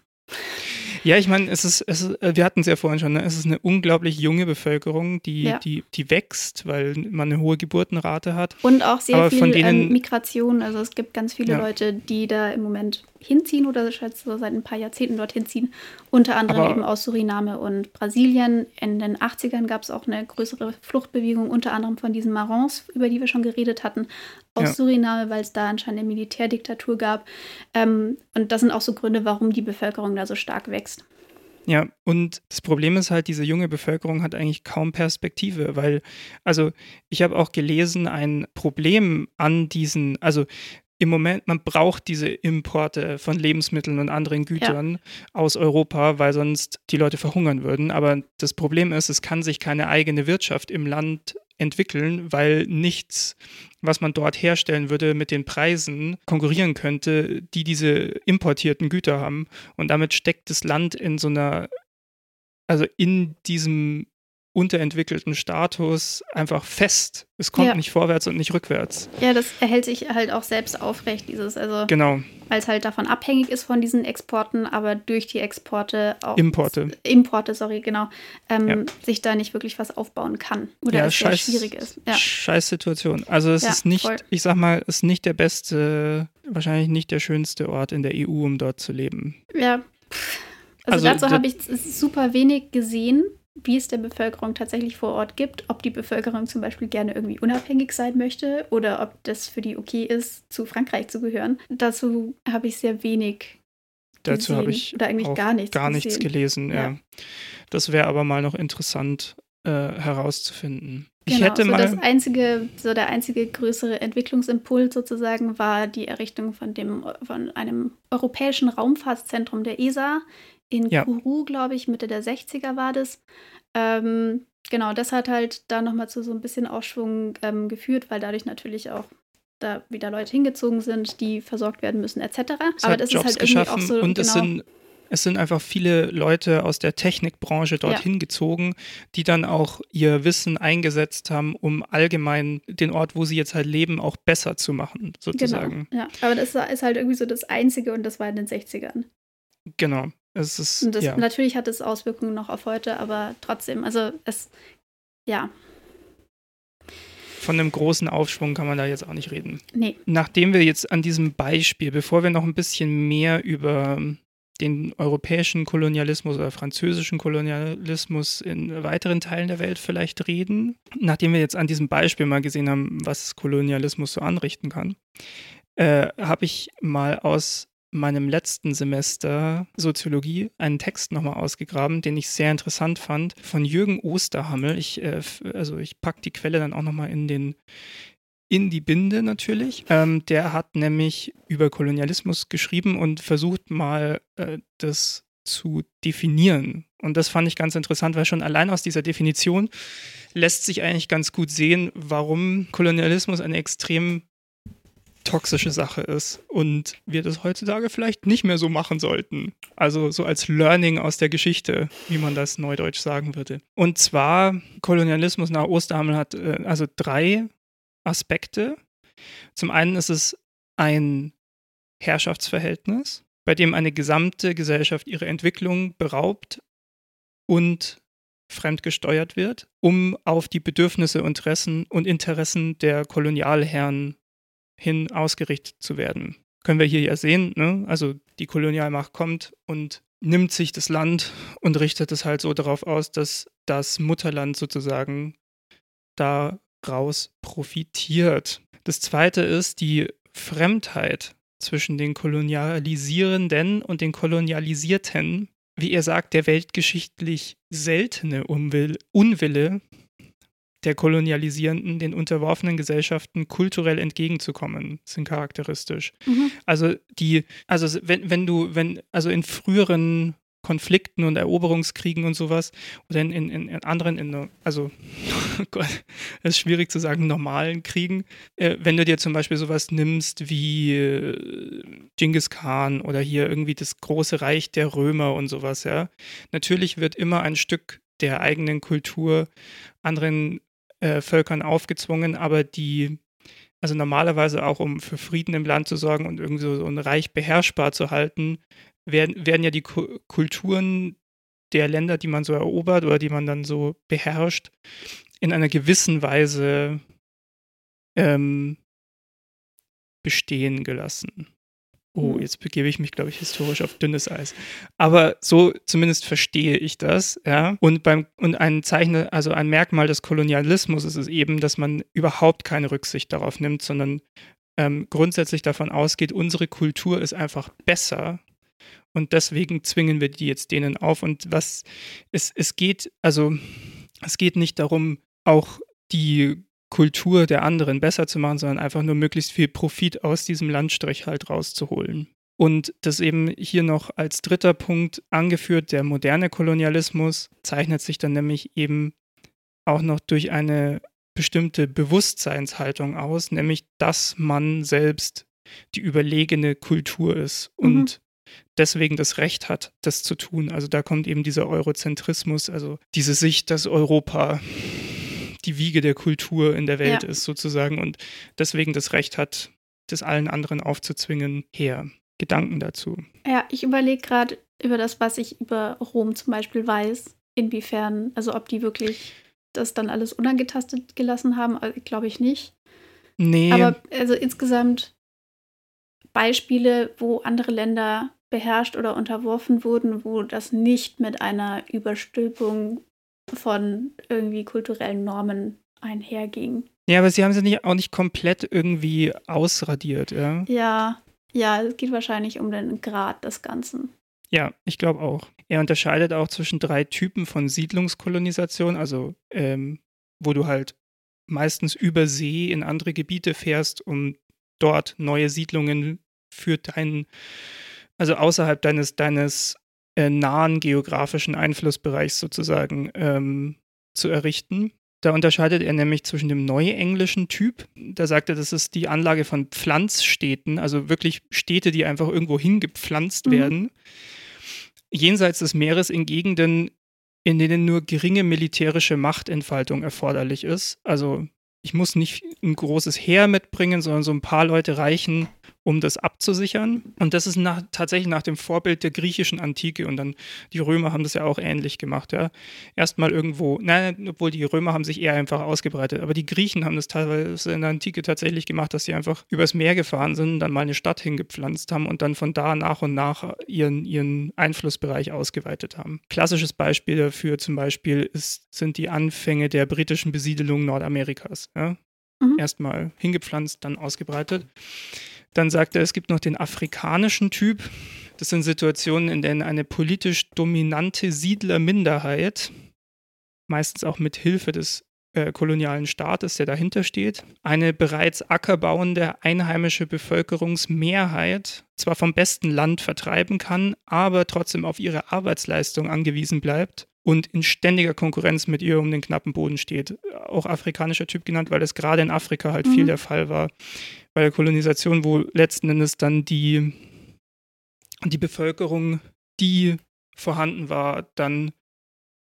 [SPEAKER 2] Ja, ich meine, es ist, es ist, äh, wir hatten es ja vorhin schon, ne? es ist eine unglaublich junge Bevölkerung, die,
[SPEAKER 1] Ja.
[SPEAKER 2] die, die wächst, weil man eine hohe Geburtenrate hat.
[SPEAKER 1] Und auch sehr
[SPEAKER 2] Aber
[SPEAKER 1] viel
[SPEAKER 2] denen-
[SPEAKER 1] ähm, Migration. Also es gibt ganz viele
[SPEAKER 2] Ja.
[SPEAKER 1] Leute, die da im Moment hinziehen oder schon so seit ein paar Jahrzehnten dorthin ziehen. Unter anderem
[SPEAKER 2] Aber-
[SPEAKER 1] eben aus Suriname und Brasilien. In den 80ern gab es auch eine größere Fluchtbewegung, unter anderem von diesen Marons, über die wir schon geredet hatten, aus
[SPEAKER 2] Ja.
[SPEAKER 1] Suriname, weil es da anscheinend eine Militärdiktatur gab. Ähm, und das sind auch so Gründe, warum die Bevölkerung da so stark wächst.
[SPEAKER 2] Ja, und das Problem ist halt, diese junge Bevölkerung hat eigentlich kaum Perspektive, weil, also ich habe auch gelesen, ein Problem an diesen, also im Moment, man braucht diese Importe von Lebensmitteln und anderen Gütern ja. aus Europa, weil sonst die Leute verhungern würden. Aber das Problem ist, es kann sich keine eigene Wirtschaft im Land entwickeln, weil nichts, was man dort herstellen würde, mit den Preisen konkurrieren könnte, die diese importierten Güter haben. Und damit steckt das Land in so einer, also in diesem unterentwickelten Status einfach fest. Es kommt ja. nicht vorwärts und nicht rückwärts.
[SPEAKER 1] Ja, das erhält sich halt auch selbst aufrecht, dieses, also
[SPEAKER 2] genau.
[SPEAKER 1] weil es halt davon abhängig ist von diesen Exporten, aber durch die Exporte auch
[SPEAKER 2] Importe.
[SPEAKER 1] Importe, sorry, genau, ähm, ja. sich da nicht wirklich was aufbauen kann. Oder
[SPEAKER 2] ja,
[SPEAKER 1] es scheiß, sehr schwierig ist.
[SPEAKER 2] Ja. Scheiß Situation. Also es ist nicht, voll. ich sag mal, es ist nicht der beste, wahrscheinlich nicht der schönste Ort in der EU, um dort zu leben.
[SPEAKER 1] Ja. Also, also dazu habe ich super wenig gesehen wie es der Bevölkerung tatsächlich vor Ort gibt, ob die Bevölkerung zum Beispiel gerne irgendwie unabhängig sein möchte oder ob das für die okay ist, zu Frankreich zu gehören. Dazu habe ich sehr wenig.
[SPEAKER 2] Dazu habe ich
[SPEAKER 1] oder eigentlich gar nichts,
[SPEAKER 2] gar nichts gelesen. Ja. ja. Das wäre aber mal noch interessant äh, herauszufinden.
[SPEAKER 1] Genau, ich hätte so mal das einzige, so der einzige größere Entwicklungsimpuls sozusagen war die Errichtung von dem von einem europäischen Raumfahrtszentrum der ESA in ja. Kourou, glaube ich, Mitte der 60er war das. Ähm, genau, das hat halt da nochmal zu so ein bisschen Aufschwung ähm, geführt, weil dadurch natürlich auch da wieder Leute hingezogen sind, die versorgt werden müssen, etc.
[SPEAKER 2] Es Aber das Jobs ist halt irgendwie auch so. Und genau, es sind es sind einfach viele Leute aus der Technikbranche dorthin ja. gezogen, die dann auch ihr Wissen eingesetzt haben, um allgemein den Ort, wo sie jetzt halt leben, auch besser zu machen, sozusagen.
[SPEAKER 1] Genau, ja. Aber das ist halt irgendwie so das Einzige und das war in den 60ern.
[SPEAKER 2] Genau. Es ist,
[SPEAKER 1] das,
[SPEAKER 2] ja.
[SPEAKER 1] Natürlich hat es Auswirkungen noch auf heute, aber trotzdem, also es, ja.
[SPEAKER 2] Von einem großen Aufschwung kann man da jetzt auch nicht reden.
[SPEAKER 1] Nee.
[SPEAKER 2] Nachdem wir jetzt an diesem Beispiel, bevor wir noch ein bisschen mehr über den europäischen Kolonialismus oder französischen Kolonialismus in weiteren Teilen der Welt vielleicht reden, nachdem wir jetzt an diesem Beispiel mal gesehen haben, was Kolonialismus so anrichten kann, äh, habe ich mal aus meinem letzten Semester Soziologie einen Text nochmal ausgegraben, den ich sehr interessant fand, von Jürgen Osterhammel. Ich, äh, also ich packe die Quelle dann auch nochmal in den in die Binde natürlich. Ähm, der hat nämlich über Kolonialismus geschrieben und versucht mal äh, das zu definieren. Und das fand ich ganz interessant, weil schon allein aus dieser Definition lässt sich eigentlich ganz gut sehen, warum Kolonialismus eine extrem toxische Sache ist und wir das heutzutage vielleicht nicht mehr so machen sollten. Also so als Learning aus der Geschichte, wie man das neudeutsch sagen würde. Und zwar Kolonialismus nach Osterhammel hat äh, also drei Aspekte. Zum einen ist es ein Herrschaftsverhältnis, bei dem eine gesamte Gesellschaft ihre Entwicklung beraubt und fremdgesteuert wird, um auf die Bedürfnisse, Interessen und Interessen der Kolonialherren hin ausgerichtet zu werden. Können wir hier ja sehen, ne? also die Kolonialmacht kommt und nimmt sich das Land und richtet es halt so darauf aus, dass das Mutterland sozusagen daraus profitiert. Das zweite ist die Fremdheit zwischen den Kolonialisierenden und den Kolonialisierten. Wie er sagt, der weltgeschichtlich seltene Unwille der kolonialisierenden, den unterworfenen Gesellschaften kulturell entgegenzukommen, sind charakteristisch. Mhm. Also die, also wenn, wenn du, wenn, also in früheren Konflikten und Eroberungskriegen und sowas oder in, in, in anderen, in, also oh Gott, das ist schwierig zu sagen, normalen Kriegen, äh, wenn du dir zum Beispiel sowas nimmst wie äh, Genghis Khan oder hier irgendwie das große Reich der Römer und sowas, ja, natürlich wird immer ein Stück der eigenen Kultur anderen äh, Völkern aufgezwungen, aber die, also normalerweise auch um für Frieden im Land zu sorgen und irgendwie so, ein Reich beherrschbar zu halten, werden, werden ja die Ku Kulturen der Länder, die man so erobert oder die man dann so beherrscht, in einer gewissen Weise ähm, bestehen gelassen. Oh, mhm. jetzt begebe ich mich, glaube ich, historisch auf dünnes Eis. Aber so zumindest verstehe ich das, ja. Und beim und ein Zeichen, also ein Merkmal des Kolonialismus ist es eben, dass man überhaupt keine Rücksicht darauf nimmt, sondern ähm, grundsätzlich davon ausgeht, unsere Kultur ist einfach besser und deswegen zwingen wir die jetzt denen auf. Und was es, es geht, also es geht nicht darum, auch die Kultur der anderen besser zu machen, sondern einfach nur möglichst viel Profit aus diesem Landstrich halt rauszuholen. Und das eben hier noch als dritter Punkt angeführt, der moderne Kolonialismus zeichnet sich dann nämlich eben auch noch durch eine bestimmte Bewusstseinshaltung aus, nämlich dass man selbst die überlegene Kultur ist mhm. und deswegen das Recht hat, das zu tun. Also da kommt eben dieser Eurozentrismus, also diese Sicht, dass Europa die Wiege der Kultur in der Welt ja. ist sozusagen und deswegen das Recht hat, das allen anderen aufzuzwingen, her. Gedanken dazu.
[SPEAKER 1] Ja, ich überlege gerade über das, was ich über Rom zum Beispiel weiß, inwiefern, also ob die wirklich das dann alles unangetastet gelassen haben, äh, glaube ich nicht. Nee. Aber also insgesamt Beispiele, wo andere Länder beherrscht oder unterworfen wurden, wo das nicht mit einer Überstülpung von irgendwie kulturellen Normen einherging.
[SPEAKER 2] Ja, aber sie haben sie nicht, auch nicht komplett irgendwie ausradiert, ja?
[SPEAKER 1] Ja, ja, es geht wahrscheinlich um den Grad des Ganzen.
[SPEAKER 2] Ja, ich glaube auch. Er unterscheidet auch zwischen drei Typen von Siedlungskolonisation, also ähm, wo du halt meistens über See in andere Gebiete fährst, um dort neue Siedlungen für deinen, also außerhalb deines, deines äh, nahen geografischen Einflussbereichs sozusagen ähm, zu errichten. Da unterscheidet er nämlich zwischen dem neuenglischen Typ, da sagt er, das ist die Anlage von Pflanzstädten, also wirklich Städte, die einfach irgendwo hingepflanzt mhm. werden, jenseits des Meeres in Gegenden, in denen nur geringe militärische Machtentfaltung erforderlich ist. Also ich muss nicht ein großes Heer mitbringen, sondern so ein paar Leute reichen, um das abzusichern. Und das ist nach, tatsächlich nach dem Vorbild der griechischen Antike. Und dann die Römer haben das ja auch ähnlich gemacht. Ja. Erstmal irgendwo, nein, obwohl die Römer haben sich eher einfach ausgebreitet. Aber die Griechen haben das teilweise in der Antike tatsächlich gemacht, dass sie einfach übers Meer gefahren sind, dann mal eine Stadt hingepflanzt haben und dann von da nach und nach ihren, ihren Einflussbereich ausgeweitet haben. Klassisches Beispiel dafür zum Beispiel ist, sind die Anfänge der britischen Besiedelung Nordamerikas. Ja. Mhm. Erstmal hingepflanzt, dann ausgebreitet. Dann sagt er, es gibt noch den afrikanischen Typ. Das sind Situationen, in denen eine politisch dominante Siedlerminderheit, meistens auch mit Hilfe des äh, kolonialen Staates, der dahinter steht, eine bereits ackerbauende einheimische Bevölkerungsmehrheit zwar vom besten Land vertreiben kann, aber trotzdem auf ihre Arbeitsleistung angewiesen bleibt und in ständiger Konkurrenz mit ihr um den knappen Boden steht. Auch afrikanischer Typ genannt, weil das gerade in Afrika halt mhm. viel der Fall war bei der Kolonisation, wo letzten Endes dann die, die Bevölkerung, die vorhanden war, dann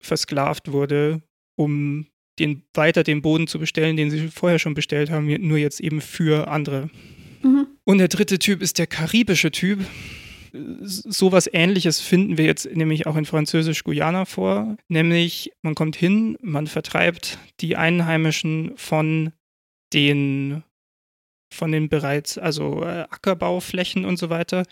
[SPEAKER 2] versklavt wurde, um den, weiter den Boden zu bestellen, den sie vorher schon bestellt haben, nur jetzt eben für andere. Mhm. Und der dritte Typ ist der karibische Typ. Sowas ähnliches finden wir jetzt nämlich auch in Französisch-Guyana vor. Nämlich, man kommt hin, man vertreibt die Einheimischen von den von den bereits, also äh, Ackerbauflächen und so weiter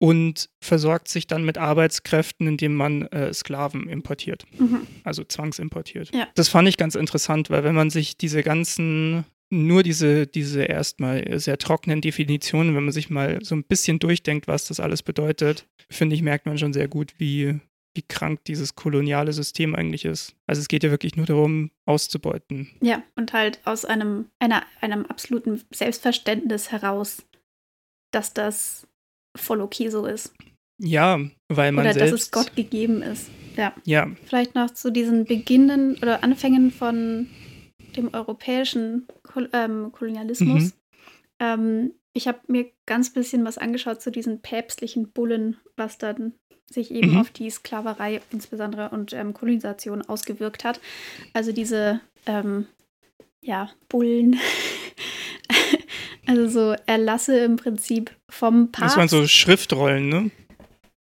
[SPEAKER 2] und versorgt sich dann mit Arbeitskräften, indem man äh, Sklaven importiert, mhm. also zwangsimportiert. Ja. Das fand ich ganz interessant, weil wenn man sich diese ganzen, nur diese, diese erstmal sehr trockenen Definitionen, wenn man sich mal so ein bisschen durchdenkt, was das alles bedeutet, finde ich, merkt man schon sehr gut, wie wie krank dieses koloniale System eigentlich ist. Also es geht ja wirklich nur darum, auszubeuten.
[SPEAKER 1] Ja, und halt aus einem, einer, einem absoluten Selbstverständnis heraus, dass das voll okay so ist.
[SPEAKER 2] Ja, weil man
[SPEAKER 1] Oder
[SPEAKER 2] selbst...
[SPEAKER 1] dass es Gott gegeben ist. Ja.
[SPEAKER 2] ja.
[SPEAKER 1] Vielleicht noch zu diesen Beginnen oder Anfängen von dem europäischen Kol ähm, Kolonialismus. Mhm. Ähm, ich habe mir ganz bisschen was angeschaut zu diesen päpstlichen Bullen, was dann sich eben mhm. auf die Sklaverei insbesondere und ähm, Kolonisation ausgewirkt hat. Also diese ähm, ja, Bullen, also so Erlasse im Prinzip vom Papst.
[SPEAKER 2] Das waren so Schriftrollen, ne?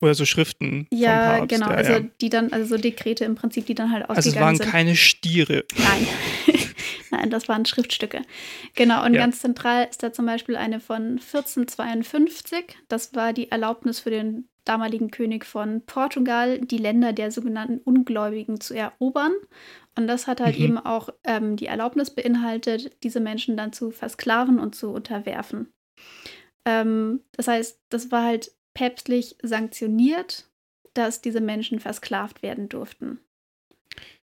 [SPEAKER 2] Oder so Schriften.
[SPEAKER 1] Ja,
[SPEAKER 2] vom
[SPEAKER 1] Papst. genau. Ja, also ja. die dann, also so Dekrete im Prinzip, die dann halt ausgegangen
[SPEAKER 2] sind. Also es waren
[SPEAKER 1] sind.
[SPEAKER 2] keine Stiere.
[SPEAKER 1] Nein. Nein, das waren Schriftstücke. Genau, und ja. ganz zentral ist da zum Beispiel eine von 1452. Das war die Erlaubnis für den damaligen König von Portugal, die Länder der sogenannten Ungläubigen zu erobern. Und das hat halt mhm. eben auch ähm, die Erlaubnis beinhaltet, diese Menschen dann zu versklaven und zu unterwerfen. Ähm, das heißt, das war halt päpstlich sanktioniert, dass diese Menschen versklavt werden durften.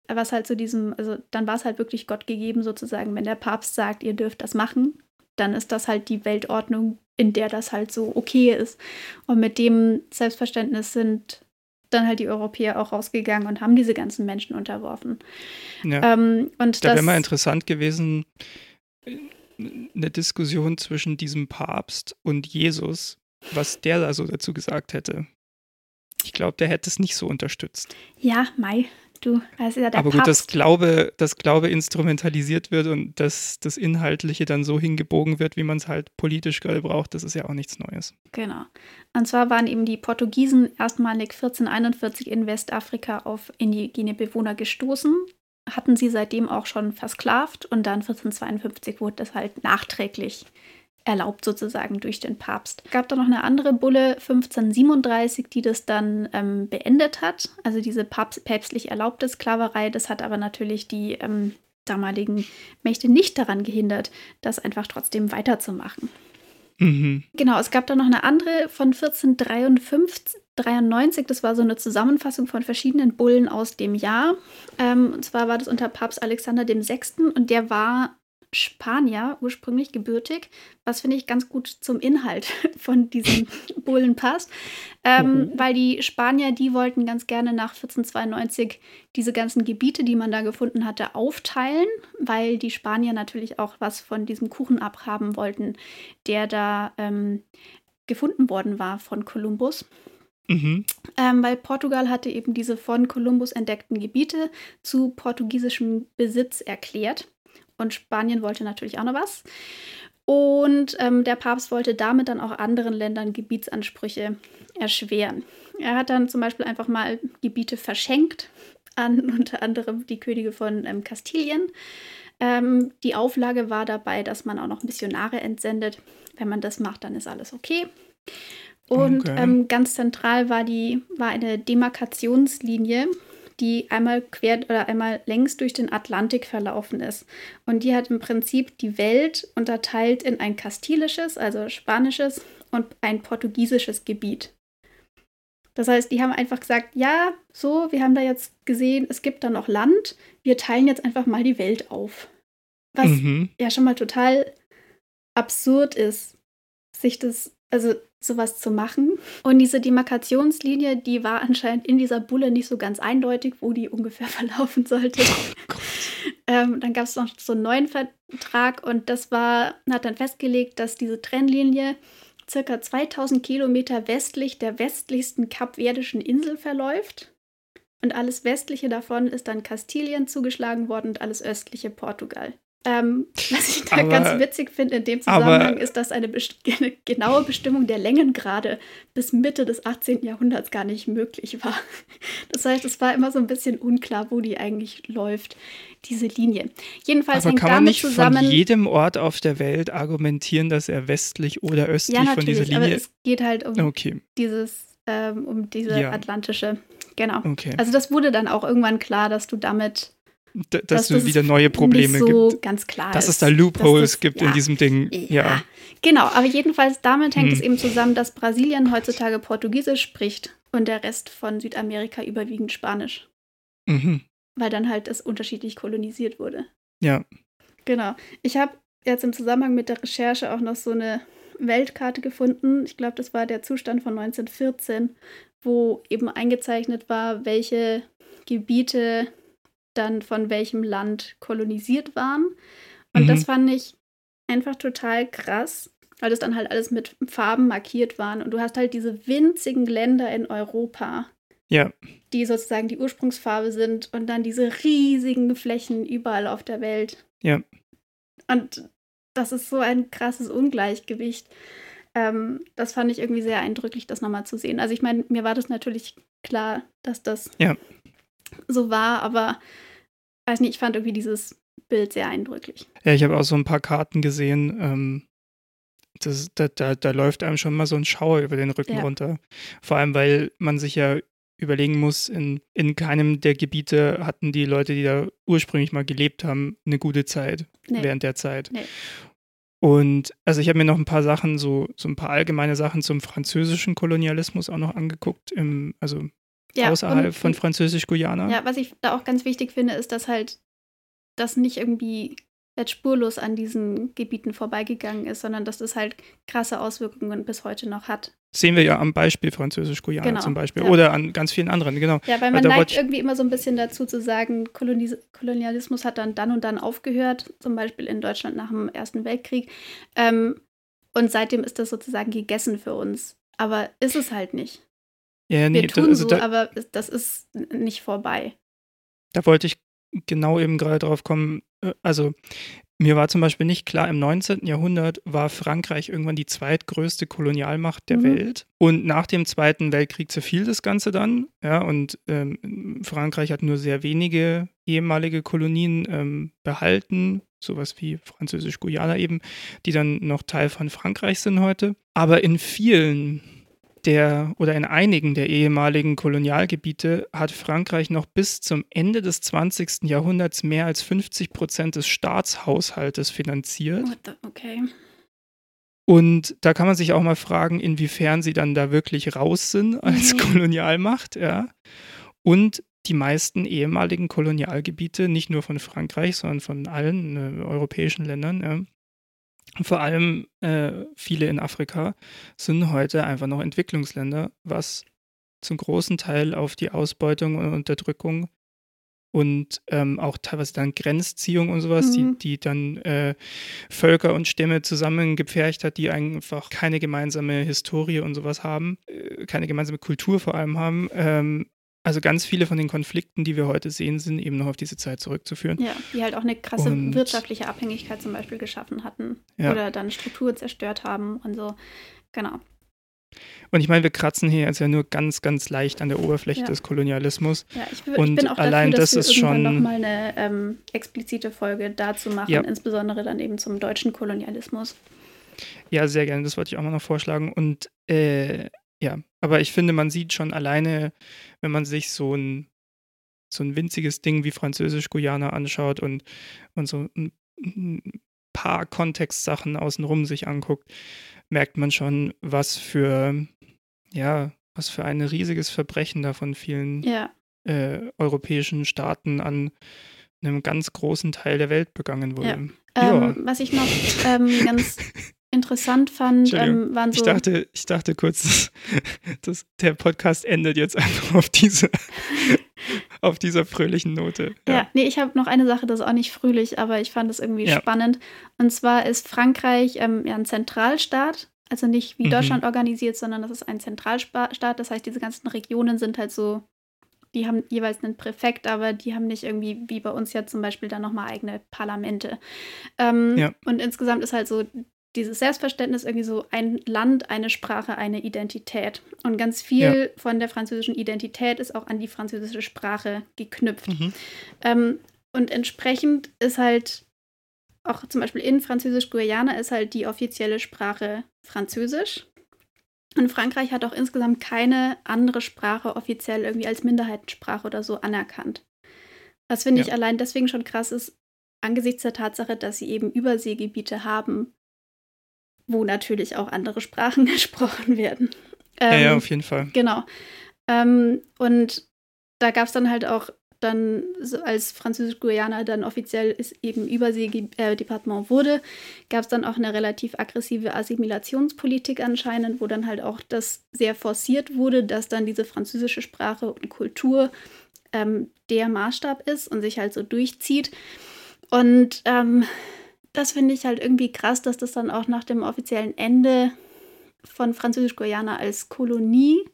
[SPEAKER 1] was halt zu diesem, also dann war es halt wirklich Gott gegeben sozusagen, wenn der Papst sagt, ihr dürft das machen, dann ist das halt die Weltordnung, in der das halt so okay ist. Und mit dem Selbstverständnis sind dann halt die Europäer auch rausgegangen und haben diese ganzen Menschen unterworfen.
[SPEAKER 2] Ja. Ähm, und da wäre mal interessant gewesen, eine Diskussion zwischen diesem Papst und Jesus, was der da so dazu gesagt hätte. Ich glaube, der hätte es nicht so unterstützt.
[SPEAKER 1] Ja, Mai, du, das ist ja der
[SPEAKER 2] Aber gut, dass Glaube, dass Glaube instrumentalisiert wird und dass das Inhaltliche dann so hingebogen wird, wie man es halt politisch gerade braucht, das ist ja auch nichts Neues.
[SPEAKER 1] Genau. Und zwar waren eben die Portugiesen erstmalig 1441 in Westafrika auf indigene Bewohner gestoßen, hatten sie seitdem auch schon versklavt und dann 1452 wurde das halt nachträglich erlaubt sozusagen durch den Papst. Es gab da noch eine andere Bulle 1537, die das dann ähm, beendet hat. Also diese Papst, päpstlich erlaubte Sklaverei, das hat aber natürlich die ähm, damaligen Mächte nicht daran gehindert, das einfach trotzdem weiterzumachen. Mhm. Genau, es gab da noch eine andere von 1453, das war so eine Zusammenfassung von verschiedenen Bullen aus dem Jahr. Ähm, und zwar war das unter Papst Alexander VI. und der war Spanier, ursprünglich gebürtig, was finde ich ganz gut zum Inhalt von diesen Bullen passt. Ähm, mhm. Weil die Spanier, die wollten ganz gerne nach 1492 diese ganzen Gebiete, die man da gefunden hatte, aufteilen, weil die Spanier natürlich auch was von diesem Kuchen abhaben wollten, der da ähm, gefunden worden war von Kolumbus. Mhm. Ähm, weil Portugal hatte eben diese von Kolumbus entdeckten Gebiete zu portugiesischem Besitz erklärt. Und Spanien wollte natürlich auch noch was. Und ähm, der Papst wollte damit dann auch anderen Ländern Gebietsansprüche erschweren. Er hat dann zum Beispiel einfach mal Gebiete verschenkt an unter anderem die Könige von ähm, Kastilien. Ähm, die Auflage war dabei, dass man auch noch Missionare entsendet. Wenn man das macht, dann ist alles okay. Und okay. ähm, ganz zentral war, die, war eine Demarkationslinie die einmal quer oder einmal längs durch den Atlantik verlaufen ist. Und die hat im Prinzip die Welt unterteilt in ein kastilisches, also spanisches und ein portugiesisches Gebiet. Das heißt, die haben einfach gesagt, ja, so, wir haben da jetzt gesehen, es gibt da noch Land, wir teilen jetzt einfach mal die Welt auf. Was mhm. ja schon mal total absurd ist, sich das, also sowas zu machen. Und diese Demarkationslinie, die war anscheinend in dieser Bulle nicht so ganz eindeutig, wo die ungefähr verlaufen sollte. Oh ähm, dann gab es noch so einen neuen Vertrag und das war, hat dann festgelegt, dass diese Trennlinie circa 2000 Kilometer westlich der westlichsten kapverdischen Insel verläuft. Und alles westliche davon ist dann Kastilien zugeschlagen worden und alles östliche Portugal. Ähm, was ich da aber, ganz witzig finde in dem Zusammenhang aber, ist, dass eine, eine, genaue Bestimmung der Längengrade bis Mitte des 18. Jahrhunderts gar nicht möglich war. Das heißt, es war immer so ein bisschen unklar, wo die eigentlich läuft, diese Linie. Jedenfalls
[SPEAKER 2] aber
[SPEAKER 1] hängt
[SPEAKER 2] kann man
[SPEAKER 1] damit
[SPEAKER 2] nicht
[SPEAKER 1] zusammen.
[SPEAKER 2] Von jedem Ort auf der Welt argumentieren, dass er westlich oder östlich
[SPEAKER 1] ja,
[SPEAKER 2] von dieser Linie.
[SPEAKER 1] Aber es geht halt um
[SPEAKER 2] okay.
[SPEAKER 1] dieses, ähm, um diese ja. atlantische. Genau. Okay. Also das wurde dann auch irgendwann klar, dass du damit
[SPEAKER 2] dass, dass es wieder neue Probleme
[SPEAKER 1] so
[SPEAKER 2] gibt.
[SPEAKER 1] ganz klar
[SPEAKER 2] dass
[SPEAKER 1] ist,
[SPEAKER 2] es da Loopholes das, gibt ja, in diesem Ding. Ja. ja.
[SPEAKER 1] Genau, aber jedenfalls damit hängt hm. es eben zusammen, dass Brasilien heutzutage Portugiesisch spricht und der Rest von Südamerika überwiegend Spanisch. Mhm. Weil dann halt es unterschiedlich kolonisiert wurde.
[SPEAKER 2] Ja.
[SPEAKER 1] Genau. Ich habe jetzt im Zusammenhang mit der Recherche auch noch so eine Weltkarte gefunden. Ich glaube, das war der Zustand von 1914, wo eben eingezeichnet war, welche Gebiete dann von welchem Land kolonisiert waren. Und mhm. das fand ich einfach total krass, weil das dann halt alles mit Farben markiert waren. Und du hast halt diese winzigen Länder in Europa,
[SPEAKER 2] ja.
[SPEAKER 1] die sozusagen die Ursprungsfarbe sind und dann diese riesigen Flächen überall auf der Welt.
[SPEAKER 2] Ja.
[SPEAKER 1] Und das ist so ein krasses Ungleichgewicht. Ähm, das fand ich irgendwie sehr eindrücklich, das nochmal zu sehen. Also ich meine, mir war das natürlich klar, dass das
[SPEAKER 2] ja.
[SPEAKER 1] so war, aber weiß nicht, ich fand irgendwie dieses Bild sehr eindrücklich.
[SPEAKER 2] Ja, ich habe auch so ein paar Karten gesehen. Ähm, das, da, da, da, läuft einem schon mal so ein Schauer über den Rücken ja. runter. Vor allem, weil man sich ja überlegen muss, in, in keinem der Gebiete hatten die Leute, die da ursprünglich mal gelebt haben, eine gute Zeit nee. während der Zeit. Nee. Und also ich habe mir noch ein paar Sachen, so, so ein paar allgemeine Sachen zum französischen Kolonialismus auch noch angeguckt, im, also ja, außerhalb von Französisch-Guyana.
[SPEAKER 1] Ja, was ich da auch ganz wichtig finde, ist, dass halt das nicht irgendwie jetzt spurlos an diesen Gebieten vorbeigegangen ist, sondern dass das halt krasse Auswirkungen bis heute noch hat.
[SPEAKER 2] Sehen wir ja am Beispiel Französisch-Guyana genau, zum Beispiel ja. oder an ganz vielen anderen, genau.
[SPEAKER 1] Ja, weil man weil neigt irgendwie immer so ein bisschen dazu zu sagen, Kolonis Kolonialismus hat dann dann und dann aufgehört, zum Beispiel in Deutschland nach dem Ersten Weltkrieg. Ähm, und seitdem ist das sozusagen gegessen für uns. Aber ist es halt nicht. Ja, nee, wir tun also so, da, aber das ist nicht vorbei.
[SPEAKER 2] Da wollte ich genau eben gerade drauf kommen. Äh, also mir war zum Beispiel nicht klar, im 19. Jahrhundert war Frankreich irgendwann die zweitgrößte Kolonialmacht der mhm. Welt. Und nach dem Zweiten Weltkrieg zerfiel das Ganze dann. Ja, und ähm, Frankreich hat nur sehr wenige ehemalige Kolonien ähm, behalten, sowas wie Französisch-Guyana eben, die dann noch Teil von Frankreich sind heute. Aber in vielen der oder in einigen der ehemaligen Kolonialgebiete hat Frankreich noch bis zum Ende des 20. Jahrhunderts mehr als 50 Prozent des Staatshaushaltes finanziert.
[SPEAKER 1] Okay.
[SPEAKER 2] Und da kann man sich auch mal fragen, inwiefern sie dann da wirklich raus sind als mhm. Kolonialmacht, ja. Und die meisten ehemaligen Kolonialgebiete, nicht nur von Frankreich, sondern von allen äh, europäischen Ländern, ja, vor allem äh, viele in Afrika sind heute einfach noch Entwicklungsländer, was zum großen Teil auf die Ausbeutung und Unterdrückung und ähm, auch teilweise dann Grenzziehung und sowas, mhm. die, die dann äh, Völker und Stämme zusammengepfercht hat, die einfach keine gemeinsame Historie und sowas haben, äh, keine gemeinsame Kultur vor allem haben, ähm, also ganz viele von den Konflikten, die wir heute sehen, sind eben noch auf diese Zeit zurückzuführen.
[SPEAKER 1] Ja, die halt auch eine krasse und, wirtschaftliche Abhängigkeit zum Beispiel geschaffen hatten ja. oder dann Strukturen zerstört haben und so. Genau.
[SPEAKER 2] Und ich meine, wir kratzen hier jetzt ja nur ganz, ganz leicht an der Oberfläche ja. des Kolonialismus.
[SPEAKER 1] Ja, ich, ich und bin auch allein dafür, dass das wir ist irgendwann nochmal eine ähm, explizite Folge dazu machen, ja. insbesondere dann eben zum deutschen Kolonialismus.
[SPEAKER 2] Ja, sehr gerne. Das wollte ich auch mal noch vorschlagen. Und äh, ja, aber ich finde, man sieht schon alleine, wenn man sich so ein, so ein winziges Ding wie Französisch-Guyana anschaut und, und so ein, ein paar Kontextsachen außenrum sich anguckt, merkt man schon, was für, ja, was für ein riesiges Verbrechen da von vielen
[SPEAKER 1] ja.
[SPEAKER 2] äh, europäischen Staaten an einem ganz großen Teil der Welt begangen wurde. Ja.
[SPEAKER 1] Ähm, was ich noch ähm, ganz interessant fand, ähm, waren so.
[SPEAKER 2] Ich dachte, ich dachte kurz, dass der Podcast endet jetzt einfach auf diese, auf dieser fröhlichen Note.
[SPEAKER 1] Ja, ja nee, ich habe noch eine Sache, das ist auch nicht fröhlich, aber ich fand es irgendwie ja. spannend. Und zwar ist Frankreich ähm, ja ein Zentralstaat, also nicht wie mhm. Deutschland organisiert, sondern das ist ein Zentralstaat. Das heißt, diese ganzen Regionen sind halt so die haben jeweils einen Präfekt, aber die haben nicht irgendwie wie bei uns ja zum Beispiel dann nochmal eigene Parlamente. Ähm, ja. Und insgesamt ist halt so dieses Selbstverständnis irgendwie so ein Land, eine Sprache, eine Identität. Und ganz viel ja. von der französischen Identität ist auch an die französische Sprache geknüpft. Mhm. Ähm, und entsprechend ist halt auch zum Beispiel in Französisch-Guyana ist halt die offizielle Sprache Französisch. Und Frankreich hat auch insgesamt keine andere Sprache offiziell irgendwie als Minderheitensprache oder so anerkannt. Was finde ja. ich allein deswegen schon krass ist, angesichts der Tatsache, dass sie eben Überseegebiete haben, wo natürlich auch andere Sprachen gesprochen werden.
[SPEAKER 2] Ähm, ja, ja, auf jeden Fall.
[SPEAKER 1] Genau. Ähm, und da gab es dann halt auch dann, als Französisch-Guyana dann offiziell ist eben Überseedepartement äh, wurde, gab es dann auch eine relativ aggressive Assimilationspolitik anscheinend, wo dann halt auch das sehr forciert wurde, dass dann diese französische Sprache und Kultur ähm, der Maßstab ist und sich halt so durchzieht. Und ähm, das finde ich halt irgendwie krass, dass das dann auch nach dem offiziellen Ende von Französisch-Guyana als Kolonie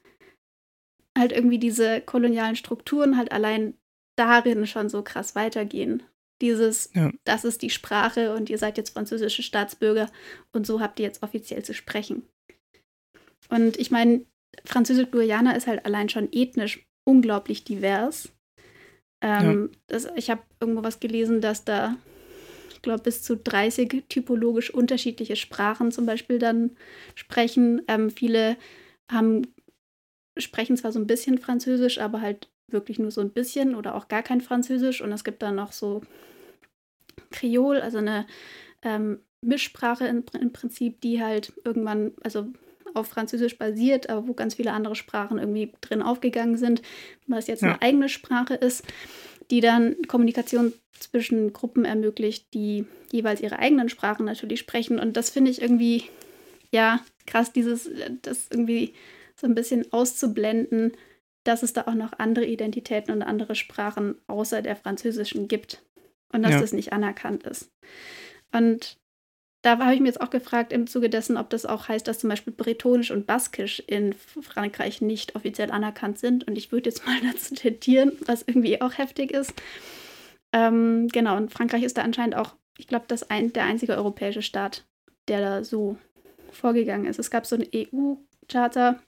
[SPEAKER 1] halt irgendwie diese kolonialen Strukturen halt allein darin schon so krass weitergehen. Dieses, ja. das ist die Sprache und ihr seid jetzt französische Staatsbürger und so habt ihr jetzt offiziell zu sprechen. Und ich meine, Französisch-Guyana ist halt allein schon ethnisch unglaublich divers. Ähm, ja. das, ich habe irgendwo was gelesen, dass da glaube, bis zu 30 typologisch unterschiedliche Sprachen zum Beispiel dann sprechen. Ähm, viele haben, sprechen zwar so ein bisschen Französisch, aber halt wirklich nur so ein bisschen oder auch gar kein Französisch. Und es gibt dann noch so Kreol, also eine ähm, Mischsprache im, im Prinzip, die halt irgendwann, also auf Französisch basiert, aber wo ganz viele andere Sprachen irgendwie drin aufgegangen sind, was jetzt ja. eine eigene Sprache ist, die dann Kommunikation zwischen Gruppen ermöglicht, die jeweils ihre eigenen Sprachen natürlich sprechen. Und das finde ich irgendwie, ja, krass, dieses, das irgendwie so ein bisschen auszublenden, dass es da auch noch andere Identitäten und andere Sprachen außer der französischen gibt und dass ja. das nicht anerkannt ist. Und da habe ich mir jetzt auch gefragt im Zuge dessen, ob das auch heißt, dass zum Beispiel Bretonisch und Baskisch in Frankreich nicht offiziell anerkannt sind. Und ich würde jetzt mal dazu tendieren, was irgendwie auch heftig ist. Ähm, genau, und Frankreich ist da anscheinend auch, ich glaube, das ein, der einzige europäische Staat, der da so vorgegangen ist. Es gab so eine EU-Charta,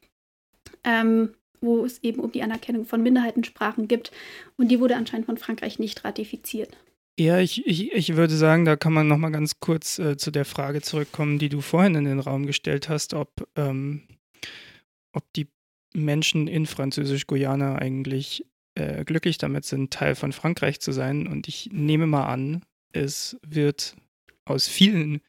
[SPEAKER 1] ähm, wo es eben um die Anerkennung von Minderheitensprachen gibt. Und die wurde anscheinend von Frankreich nicht ratifiziert.
[SPEAKER 2] Ja, ich, ich, ich würde sagen, da kann man noch mal ganz kurz äh, zu der Frage zurückkommen, die du vorhin in den Raum gestellt hast, ob, ähm, ob die Menschen in Französisch-Guyana eigentlich äh, glücklich damit sind, Teil von Frankreich zu sein. Und ich nehme mal an, es wird aus vielen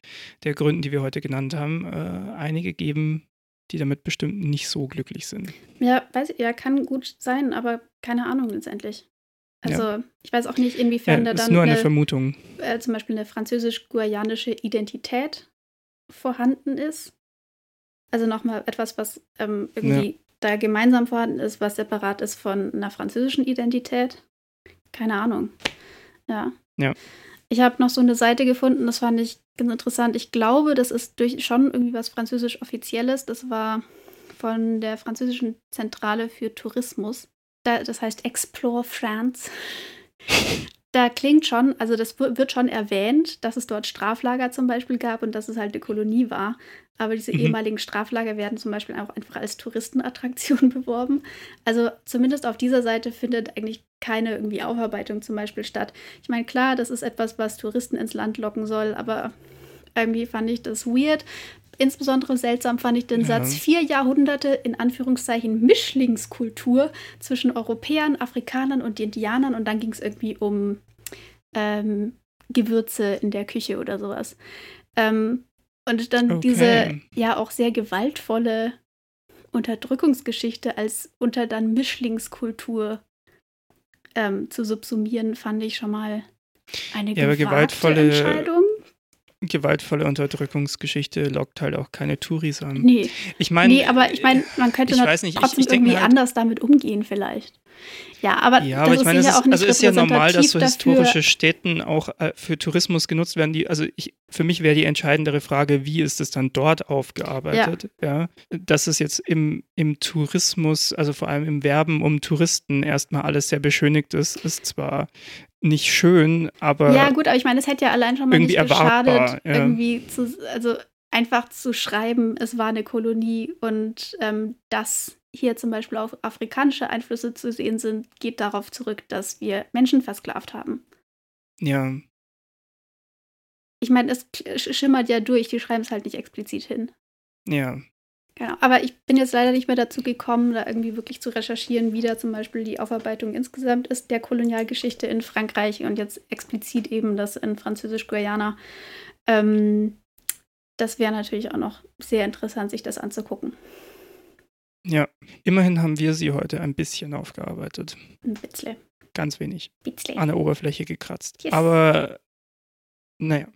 [SPEAKER 2] der Gründen, die wir heute genannt haben, äh, einige geben, die damit bestimmt nicht so glücklich sind.
[SPEAKER 1] Ja, weiß ich, ja, kann gut sein, aber keine Ahnung letztendlich. Also ja. ich weiß auch nicht, inwiefern ja, da dann
[SPEAKER 2] ist nur eine, eine Vermutung.
[SPEAKER 1] Äh, zum Beispiel eine französisch-guayanische Identität vorhanden ist. Also nochmal etwas, was ähm, irgendwie ja. da gemeinsam vorhanden ist, was separat ist von einer französischen Identität. Keine Ahnung. Ja.
[SPEAKER 2] Ja.
[SPEAKER 1] Ich habe noch so eine Seite gefunden, das fand ich ganz interessant. Ich glaube, das ist durch schon irgendwie was französisch Offizielles. Das war von der französischen Zentrale für Tourismus da, das heißt Explore France. da klingt schon, also das wird schon erwähnt, dass es dort Straflager zum Beispiel gab und dass es halt eine Kolonie war. Aber diese mhm. ehemaligen Straflager werden zum Beispiel auch einfach als Touristenattraktion beworben. Also zumindest auf dieser Seite findet eigentlich keine irgendwie Aufarbeitung zum Beispiel statt. Ich meine, klar, das ist etwas, was Touristen ins Land locken soll, aber irgendwie fand ich das weird. Insbesondere seltsam fand ich den ja. Satz, vier Jahrhunderte in Anführungszeichen Mischlingskultur zwischen Europäern, Afrikanern und Indianern und dann ging es irgendwie um ähm, Gewürze in der Küche oder sowas. Ähm, und dann okay. diese ja auch sehr gewaltvolle Unterdrückungsgeschichte als unter dann Mischlingskultur ähm, zu subsumieren, fand ich schon mal eine ja, gewaltvolle Entscheidung
[SPEAKER 2] gewaltvolle Unterdrückungsgeschichte lockt halt auch keine Touris an.
[SPEAKER 1] Nee. Ich meine, nee, aber ich meine, man könnte ich weiß nicht, trotzdem ich, ich irgendwie halt, anders damit umgehen vielleicht. Ja, aber
[SPEAKER 2] ja, aber ich meine, es ist, also ist ja normal, dass so historische Städten auch äh, für Tourismus genutzt werden. Die, also ich, für mich wäre die entscheidendere Frage, wie ist es dann dort aufgearbeitet? Ja. ja. Dass es jetzt im, im Tourismus, also vor allem im Werben um Touristen erstmal alles sehr beschönigt ist, ist zwar nicht schön, aber.
[SPEAKER 1] Ja, gut, aber ich meine, es hätte ja allein schon mal nicht geschadet, ja. irgendwie zu, also einfach zu schreiben, es war eine Kolonie und ähm, dass hier zum Beispiel auch afrikanische Einflüsse zu sehen sind, geht darauf zurück, dass wir Menschen versklavt haben.
[SPEAKER 2] Ja.
[SPEAKER 1] Ich meine, es schimmert ja durch, die schreiben es halt nicht explizit hin.
[SPEAKER 2] Ja.
[SPEAKER 1] Genau, aber ich bin jetzt leider nicht mehr dazu gekommen, da irgendwie wirklich zu recherchieren, wie da zum Beispiel die Aufarbeitung insgesamt ist der Kolonialgeschichte in Frankreich und jetzt explizit eben das in Französisch-Guyana. Ähm, das wäre natürlich auch noch sehr interessant, sich das anzugucken.
[SPEAKER 2] Ja, immerhin haben wir sie heute ein bisschen aufgearbeitet.
[SPEAKER 1] Ein bisschen.
[SPEAKER 2] Ganz wenig.
[SPEAKER 1] Bitzle.
[SPEAKER 2] An der Oberfläche gekratzt. Yes. Aber naja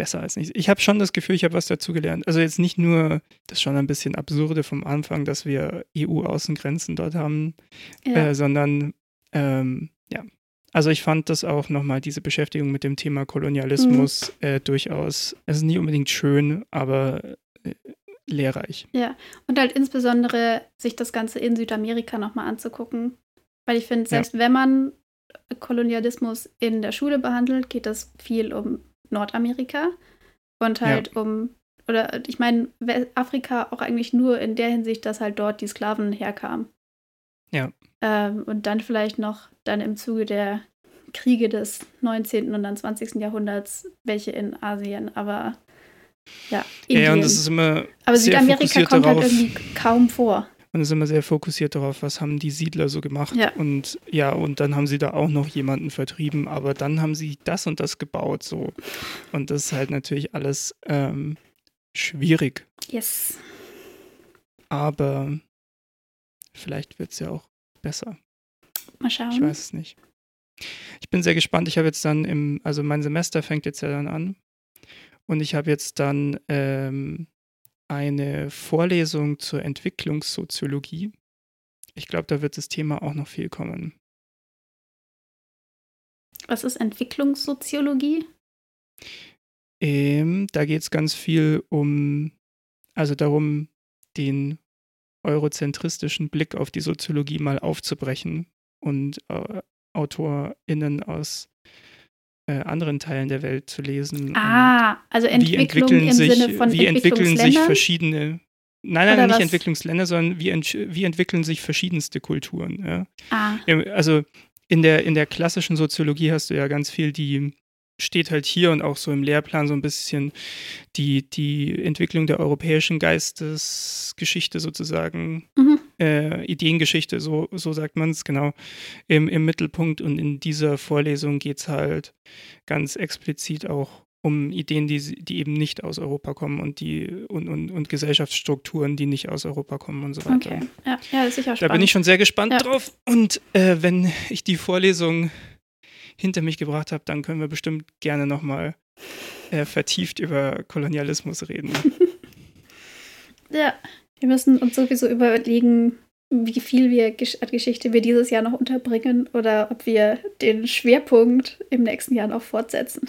[SPEAKER 2] besser als nichts. Ich habe schon das Gefühl, ich habe was dazugelernt. Also jetzt nicht nur das schon ein bisschen absurde vom Anfang, dass wir EU-Außengrenzen dort haben, ja. äh, sondern ähm, ja. Also ich fand das auch nochmal, diese Beschäftigung mit dem Thema Kolonialismus mhm. äh, durchaus, es ist nicht unbedingt schön, aber äh, lehrreich.
[SPEAKER 1] Ja, und halt insbesondere sich das Ganze in Südamerika nochmal anzugucken. Weil ich finde, selbst ja. wenn man Kolonialismus in der Schule behandelt, geht das viel um Nordamerika und halt ja. um, oder ich meine, Afrika auch eigentlich nur in der Hinsicht, dass halt dort die Sklaven herkamen.
[SPEAKER 2] Ja.
[SPEAKER 1] Ähm, und dann vielleicht noch dann im Zuge der Kriege des 19. und dann 20. Jahrhunderts welche in Asien, aber ja.
[SPEAKER 2] Indien. Ja, und das ist immer.
[SPEAKER 1] Aber Südamerika kommt halt irgendwie kaum vor.
[SPEAKER 2] Man ist immer sehr fokussiert darauf, was haben die Siedler so gemacht. Ja. Und ja, und dann haben sie da auch noch jemanden vertrieben, aber dann haben sie das und das gebaut so. Und das ist halt natürlich alles ähm, schwierig.
[SPEAKER 1] Yes.
[SPEAKER 2] Aber vielleicht wird es ja auch besser.
[SPEAKER 1] Mal schauen.
[SPEAKER 2] Ich weiß es nicht. Ich bin sehr gespannt. Ich habe jetzt dann im, also mein Semester fängt jetzt ja dann an. Und ich habe jetzt dann ähm, eine Vorlesung zur Entwicklungssoziologie. Ich glaube, da wird das Thema auch noch viel kommen.
[SPEAKER 1] Was ist Entwicklungssoziologie?
[SPEAKER 2] Ähm, da geht es ganz viel um, also darum, den eurozentristischen Blick auf die Soziologie mal aufzubrechen und äh, AutorInnen aus äh, anderen Teilen der Welt zu lesen.
[SPEAKER 1] Ah, also Entwicklung im
[SPEAKER 2] sich,
[SPEAKER 1] Sinne von
[SPEAKER 2] Wie entwickeln sich verschiedene, nein, nein,
[SPEAKER 1] Oder
[SPEAKER 2] nicht
[SPEAKER 1] was?
[SPEAKER 2] Entwicklungsländer, sondern wie, ent, wie entwickeln sich verschiedenste Kulturen. Ja?
[SPEAKER 1] Ah,
[SPEAKER 2] Also in der, in der klassischen Soziologie hast du ja ganz viel, die steht halt hier und auch so im Lehrplan so ein bisschen die, die Entwicklung der europäischen Geistesgeschichte sozusagen,
[SPEAKER 1] mhm.
[SPEAKER 2] Äh, Ideengeschichte, so, so sagt man es genau, im, im Mittelpunkt. Und in dieser Vorlesung geht es halt ganz explizit auch um Ideen, die, die eben nicht aus Europa kommen und die und, und, und Gesellschaftsstrukturen, die nicht aus Europa kommen und so weiter.
[SPEAKER 1] okay. Ja, ja, ist sicher
[SPEAKER 2] Da
[SPEAKER 1] spannend.
[SPEAKER 2] bin ich schon sehr gespannt
[SPEAKER 1] Ja.
[SPEAKER 2] drauf. Und äh, wenn ich die Vorlesung hinter mich gebracht habe, dann können wir bestimmt gerne nochmal äh, vertieft über Kolonialismus reden.
[SPEAKER 1] Ja, wir müssen uns sowieso überlegen, wie viel wir Gesch Geschichte wir dieses Jahr noch unterbringen oder ob wir den Schwerpunkt im nächsten Jahr noch fortsetzen.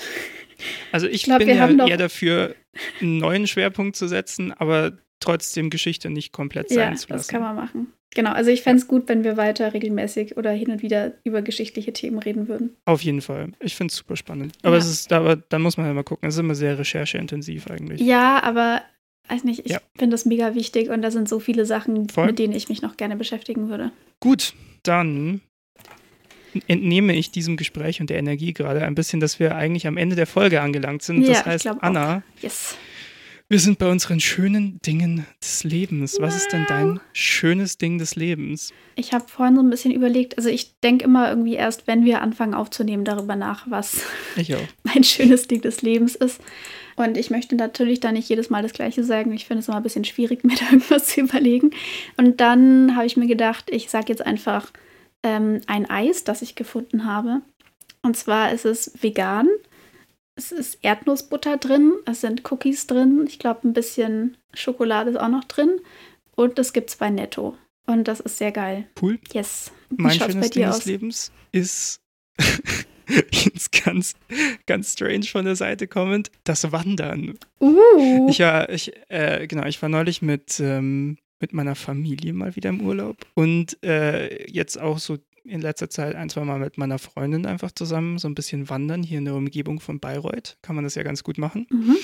[SPEAKER 2] Also ich,
[SPEAKER 1] glaub,
[SPEAKER 2] bin
[SPEAKER 1] wir
[SPEAKER 2] ja
[SPEAKER 1] haben
[SPEAKER 2] eher dafür, einen neuen Schwerpunkt zu setzen, aber trotzdem Geschichte nicht komplett sein
[SPEAKER 1] Ja,
[SPEAKER 2] zu
[SPEAKER 1] das
[SPEAKER 2] lassen.
[SPEAKER 1] kann man machen. Genau, also ich fände es gut, wenn wir weiter regelmäßig oder hin und wieder über geschichtliche Themen reden würden.
[SPEAKER 2] Auf jeden Fall. Ich finde es super spannend. Aber,
[SPEAKER 1] Ja.
[SPEAKER 2] es ist, aber dann muss man ja mal gucken. Es ist immer sehr rechercheintensiv eigentlich.
[SPEAKER 1] Ja, aber weiß nicht, ich
[SPEAKER 2] Ja.
[SPEAKER 1] finde das mega wichtig und da sind so viele Sachen,
[SPEAKER 2] Voll.
[SPEAKER 1] mit denen ich mich noch gerne beschäftigen würde.
[SPEAKER 2] Gut, dann entnehme ich diesem Gespräch und der Energie gerade ein bisschen, dass wir eigentlich am Ende der Folge angelangt sind.
[SPEAKER 1] Ja,
[SPEAKER 2] das heißt. Anna,
[SPEAKER 1] Yes.
[SPEAKER 2] wir sind bei unseren schönen Dingen des Lebens. Was ist denn dein schönes Ding des Lebens?
[SPEAKER 1] Ich habe vorhin so ein bisschen überlegt, also ich denke immer irgendwie erst, wenn wir anfangen aufzunehmen, darüber nach, was mein schönes Ding des Lebens ist. Und ich möchte natürlich da nicht jedes Mal das Gleiche sagen. Ich finde es immer ein bisschen schwierig, mir da irgendwas zu überlegen. Und dann habe ich mir gedacht, ich sage jetzt einfach ähm, ein Eis, das ich gefunden habe. Und zwar ist es vegan. Es ist Erdnussbutter drin, es sind Cookies drin. Ich glaube, ein bisschen Schokolade ist auch noch drin. Und das gibt es bei Netto. Und das ist sehr geil.
[SPEAKER 2] Cool.
[SPEAKER 1] Yes. Wie
[SPEAKER 2] Mein schönes
[SPEAKER 1] bei
[SPEAKER 2] Ding
[SPEAKER 1] dir
[SPEAKER 2] des
[SPEAKER 1] aus?
[SPEAKER 2] Lebens ist jetzt ganz, ganz strange von der Seite kommend, das Wandern.
[SPEAKER 1] Uh.
[SPEAKER 2] Ich war, ich, äh, genau, ich war neulich mit, ähm, mit meiner Familie mal wieder im Urlaub und äh, jetzt auch so in letzter Zeit ein, zwei Mal mit meiner Freundin einfach zusammen so ein bisschen wandern hier in der Umgebung von Bayreuth. Kann man das ja ganz gut machen.
[SPEAKER 1] mhm.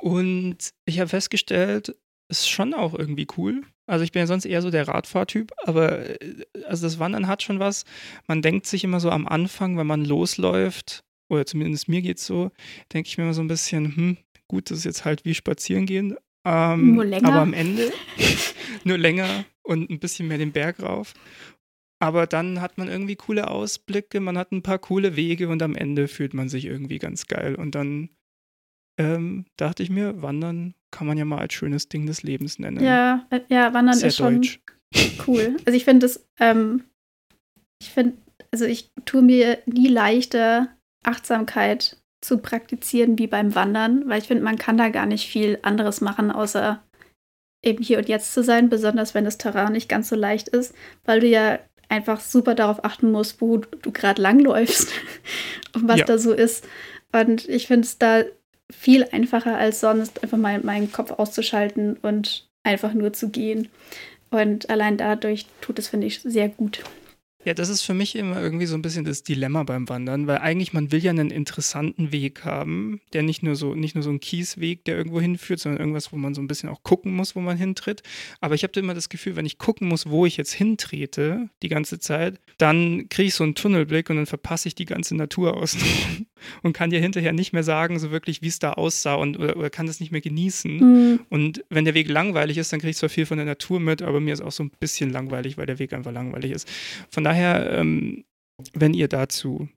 [SPEAKER 2] Und ich habe festgestellt, es ist schon auch irgendwie cool. Also ich bin ja sonst eher so der Radfahrtyp, aber äh, also das Wandern hat schon was. Man denkt sich immer so am Anfang, wenn man losläuft, oder zumindest mir geht's so, denke ich mir immer so ein bisschen, hm, gut, das ist jetzt halt wie spazieren gehen. Ähm,
[SPEAKER 1] Nur länger.
[SPEAKER 2] Aber am Ende nur länger und ein bisschen mehr den Berg rauf. Aber dann hat man irgendwie coole Ausblicke, man hat ein paar coole Wege und am Ende fühlt man sich irgendwie ganz geil. Und dann ähm, dachte ich mir, Wandern kann man ja mal als schönes Ding des Lebens nennen.
[SPEAKER 1] Ja, äh, ja, Wandern
[SPEAKER 2] Sehr
[SPEAKER 1] ist schon
[SPEAKER 2] deutsch.
[SPEAKER 1] cool. Also ich finde es, ähm, ich finde, also ich tue mir nie leichter, Achtsamkeit zu praktizieren wie beim Wandern, weil ich finde, man kann da gar nicht viel anderes machen, außer eben hier und jetzt zu sein, besonders wenn das Terrain nicht ganz so leicht ist, weil du ja einfach super darauf achten musst, wo du gerade langläufst und was
[SPEAKER 2] Ja.
[SPEAKER 1] da so ist. Und ich finde es da viel einfacher als sonst, einfach mal meinen Kopf auszuschalten und einfach nur zu gehen. Und allein dadurch tut es, finde ich, sehr gut.
[SPEAKER 2] Ja, das ist für mich immer irgendwie so ein bisschen das Dilemma beim Wandern, weil eigentlich man will ja einen interessanten Weg haben, der nicht nur so nicht nur so ein Kiesweg, der irgendwo hinführt, sondern irgendwas, wo man so ein bisschen auch gucken muss, wo man hintritt. Aber ich habe immer das Gefühl, wenn ich gucken muss, wo ich jetzt hintrete, die ganze Zeit, dann kriege ich so einen Tunnelblick und dann verpasse ich die ganze Natur aus und kann dir hinterher nicht mehr sagen, so wirklich, wie es da aussah und oder, oder kann das nicht mehr genießen.
[SPEAKER 1] Mhm.
[SPEAKER 2] Und wenn der Weg langweilig ist, dann kriege ich zwar viel von der Natur mit, aber mir ist auch so ein bisschen langweilig, weil der Weg einfach langweilig ist. Von daher, ähm, wenn ihr dazu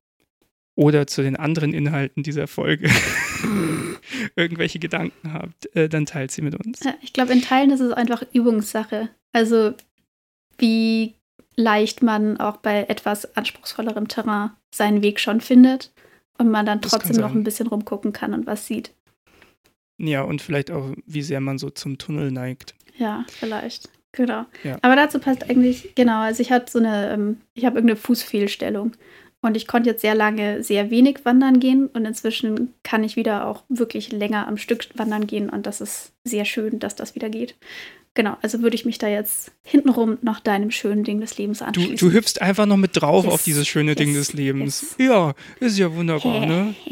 [SPEAKER 2] oder zu den anderen Inhalten dieser Folge irgendwelche Gedanken habt, äh, dann teilt sie mit uns.
[SPEAKER 1] Ich glaube, in Teilen ist es einfach Übungssache. Also wie leicht man auch bei etwas anspruchsvollerem Terrain seinen Weg schon findet und man dann trotzdem noch ein bisschen rumgucken kann und was sieht.
[SPEAKER 2] Ja, und vielleicht auch, wie sehr man so zum Tunnel neigt.
[SPEAKER 1] Ja, vielleicht. Genau. Ja. Aber dazu passt eigentlich, genau, also ich hatte so eine, ähm, ich habe irgendeine Fußfehlstellung. Und ich konnte jetzt sehr lange sehr wenig wandern gehen und inzwischen kann ich wieder auch wirklich länger am Stück wandern gehen und das ist sehr schön, dass das wieder geht. Genau, also würde ich mich da jetzt hintenrum nach deinem schönen Ding des Lebens anschließen.
[SPEAKER 2] Du, du hüpfst einfach noch mit drauf yes, auf dieses schöne yes, Ding des Lebens. Yes. Ja, ist ja wunderbar, ne?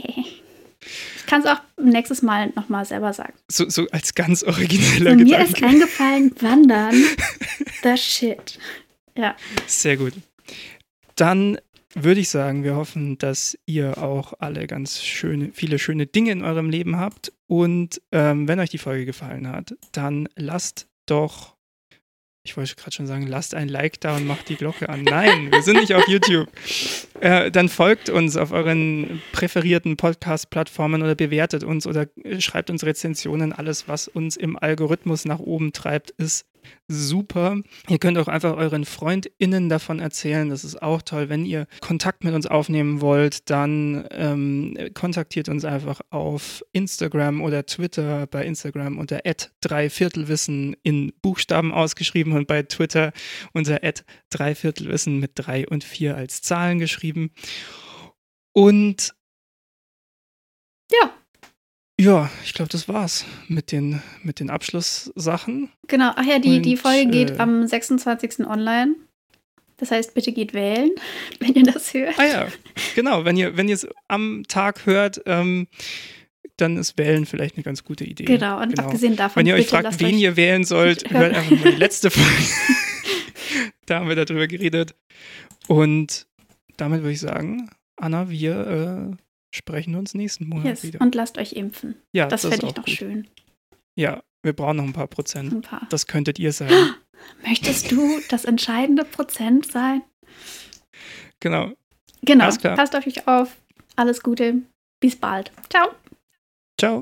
[SPEAKER 1] Ich kann es auch nächstes Mal nochmal selber sagen.
[SPEAKER 2] So, so als ganz origineller
[SPEAKER 1] Gedanke. Mir ist eingefallen, wandern, the shit. Ja.
[SPEAKER 2] Sehr gut. Dann würde ich sagen, wir hoffen, dass ihr auch alle ganz schöne, viele schöne Dinge in eurem Leben habt. Und ähm, wenn euch die Folge gefallen hat, dann lasst doch, ich wollte gerade schon sagen, lasst ein Like da und macht die Glocke an. Nein, wir sind nicht auf YouTube. Äh, dann folgt uns auf euren präferierten Podcast-Plattformen oder bewertet uns oder schreibt uns Rezensionen. Alles, was uns im Algorithmus nach oben treibt, ist super. Ihr könnt auch einfach euren FreundInnen davon erzählen. Das ist auch toll. Wenn ihr Kontakt mit uns aufnehmen wollt, dann ähm, kontaktiert uns einfach auf Instagram oder Twitter. Bei Instagram unter dreiviertelwissen in Buchstaben ausgeschrieben und bei Twitter unter dreiviertelwissen mit drei und vier als Zahlen geschrieben. Und
[SPEAKER 1] ja,
[SPEAKER 2] ja, ich glaube, das war's mit den, mit den Abschlusssachen.
[SPEAKER 1] Genau, ach ja, die, Und, die Folge geht äh, am 26. online. Das heißt, bitte geht wählen, wenn ihr das hört.
[SPEAKER 2] Ah ja, genau, wenn ihr, wenn ihr es am Tag hört, ähm, dann ist Wählen vielleicht eine ganz gute Idee.
[SPEAKER 1] Genau, und genau. abgesehen davon.
[SPEAKER 2] Wenn ihr euch fragt, wen euch ihr wählen sollt, hört einfach mal die letzte Folge. da haben wir darüber geredet. Und damit würde ich sagen, Anna, wir äh, sprechen uns nächsten Monat yes. wieder.
[SPEAKER 1] Und lasst euch impfen. Ja, das, das fände ich doch gut. schön.
[SPEAKER 2] Ja, wir brauchen noch ein paar Prozent. Ein paar. Das könntet ihr sein.
[SPEAKER 1] Möchtest du das entscheidende Prozent sein?
[SPEAKER 2] Genau.
[SPEAKER 1] Genau. Passt auf euch auf. Alles Gute. Bis bald. Ciao.
[SPEAKER 2] Ciao.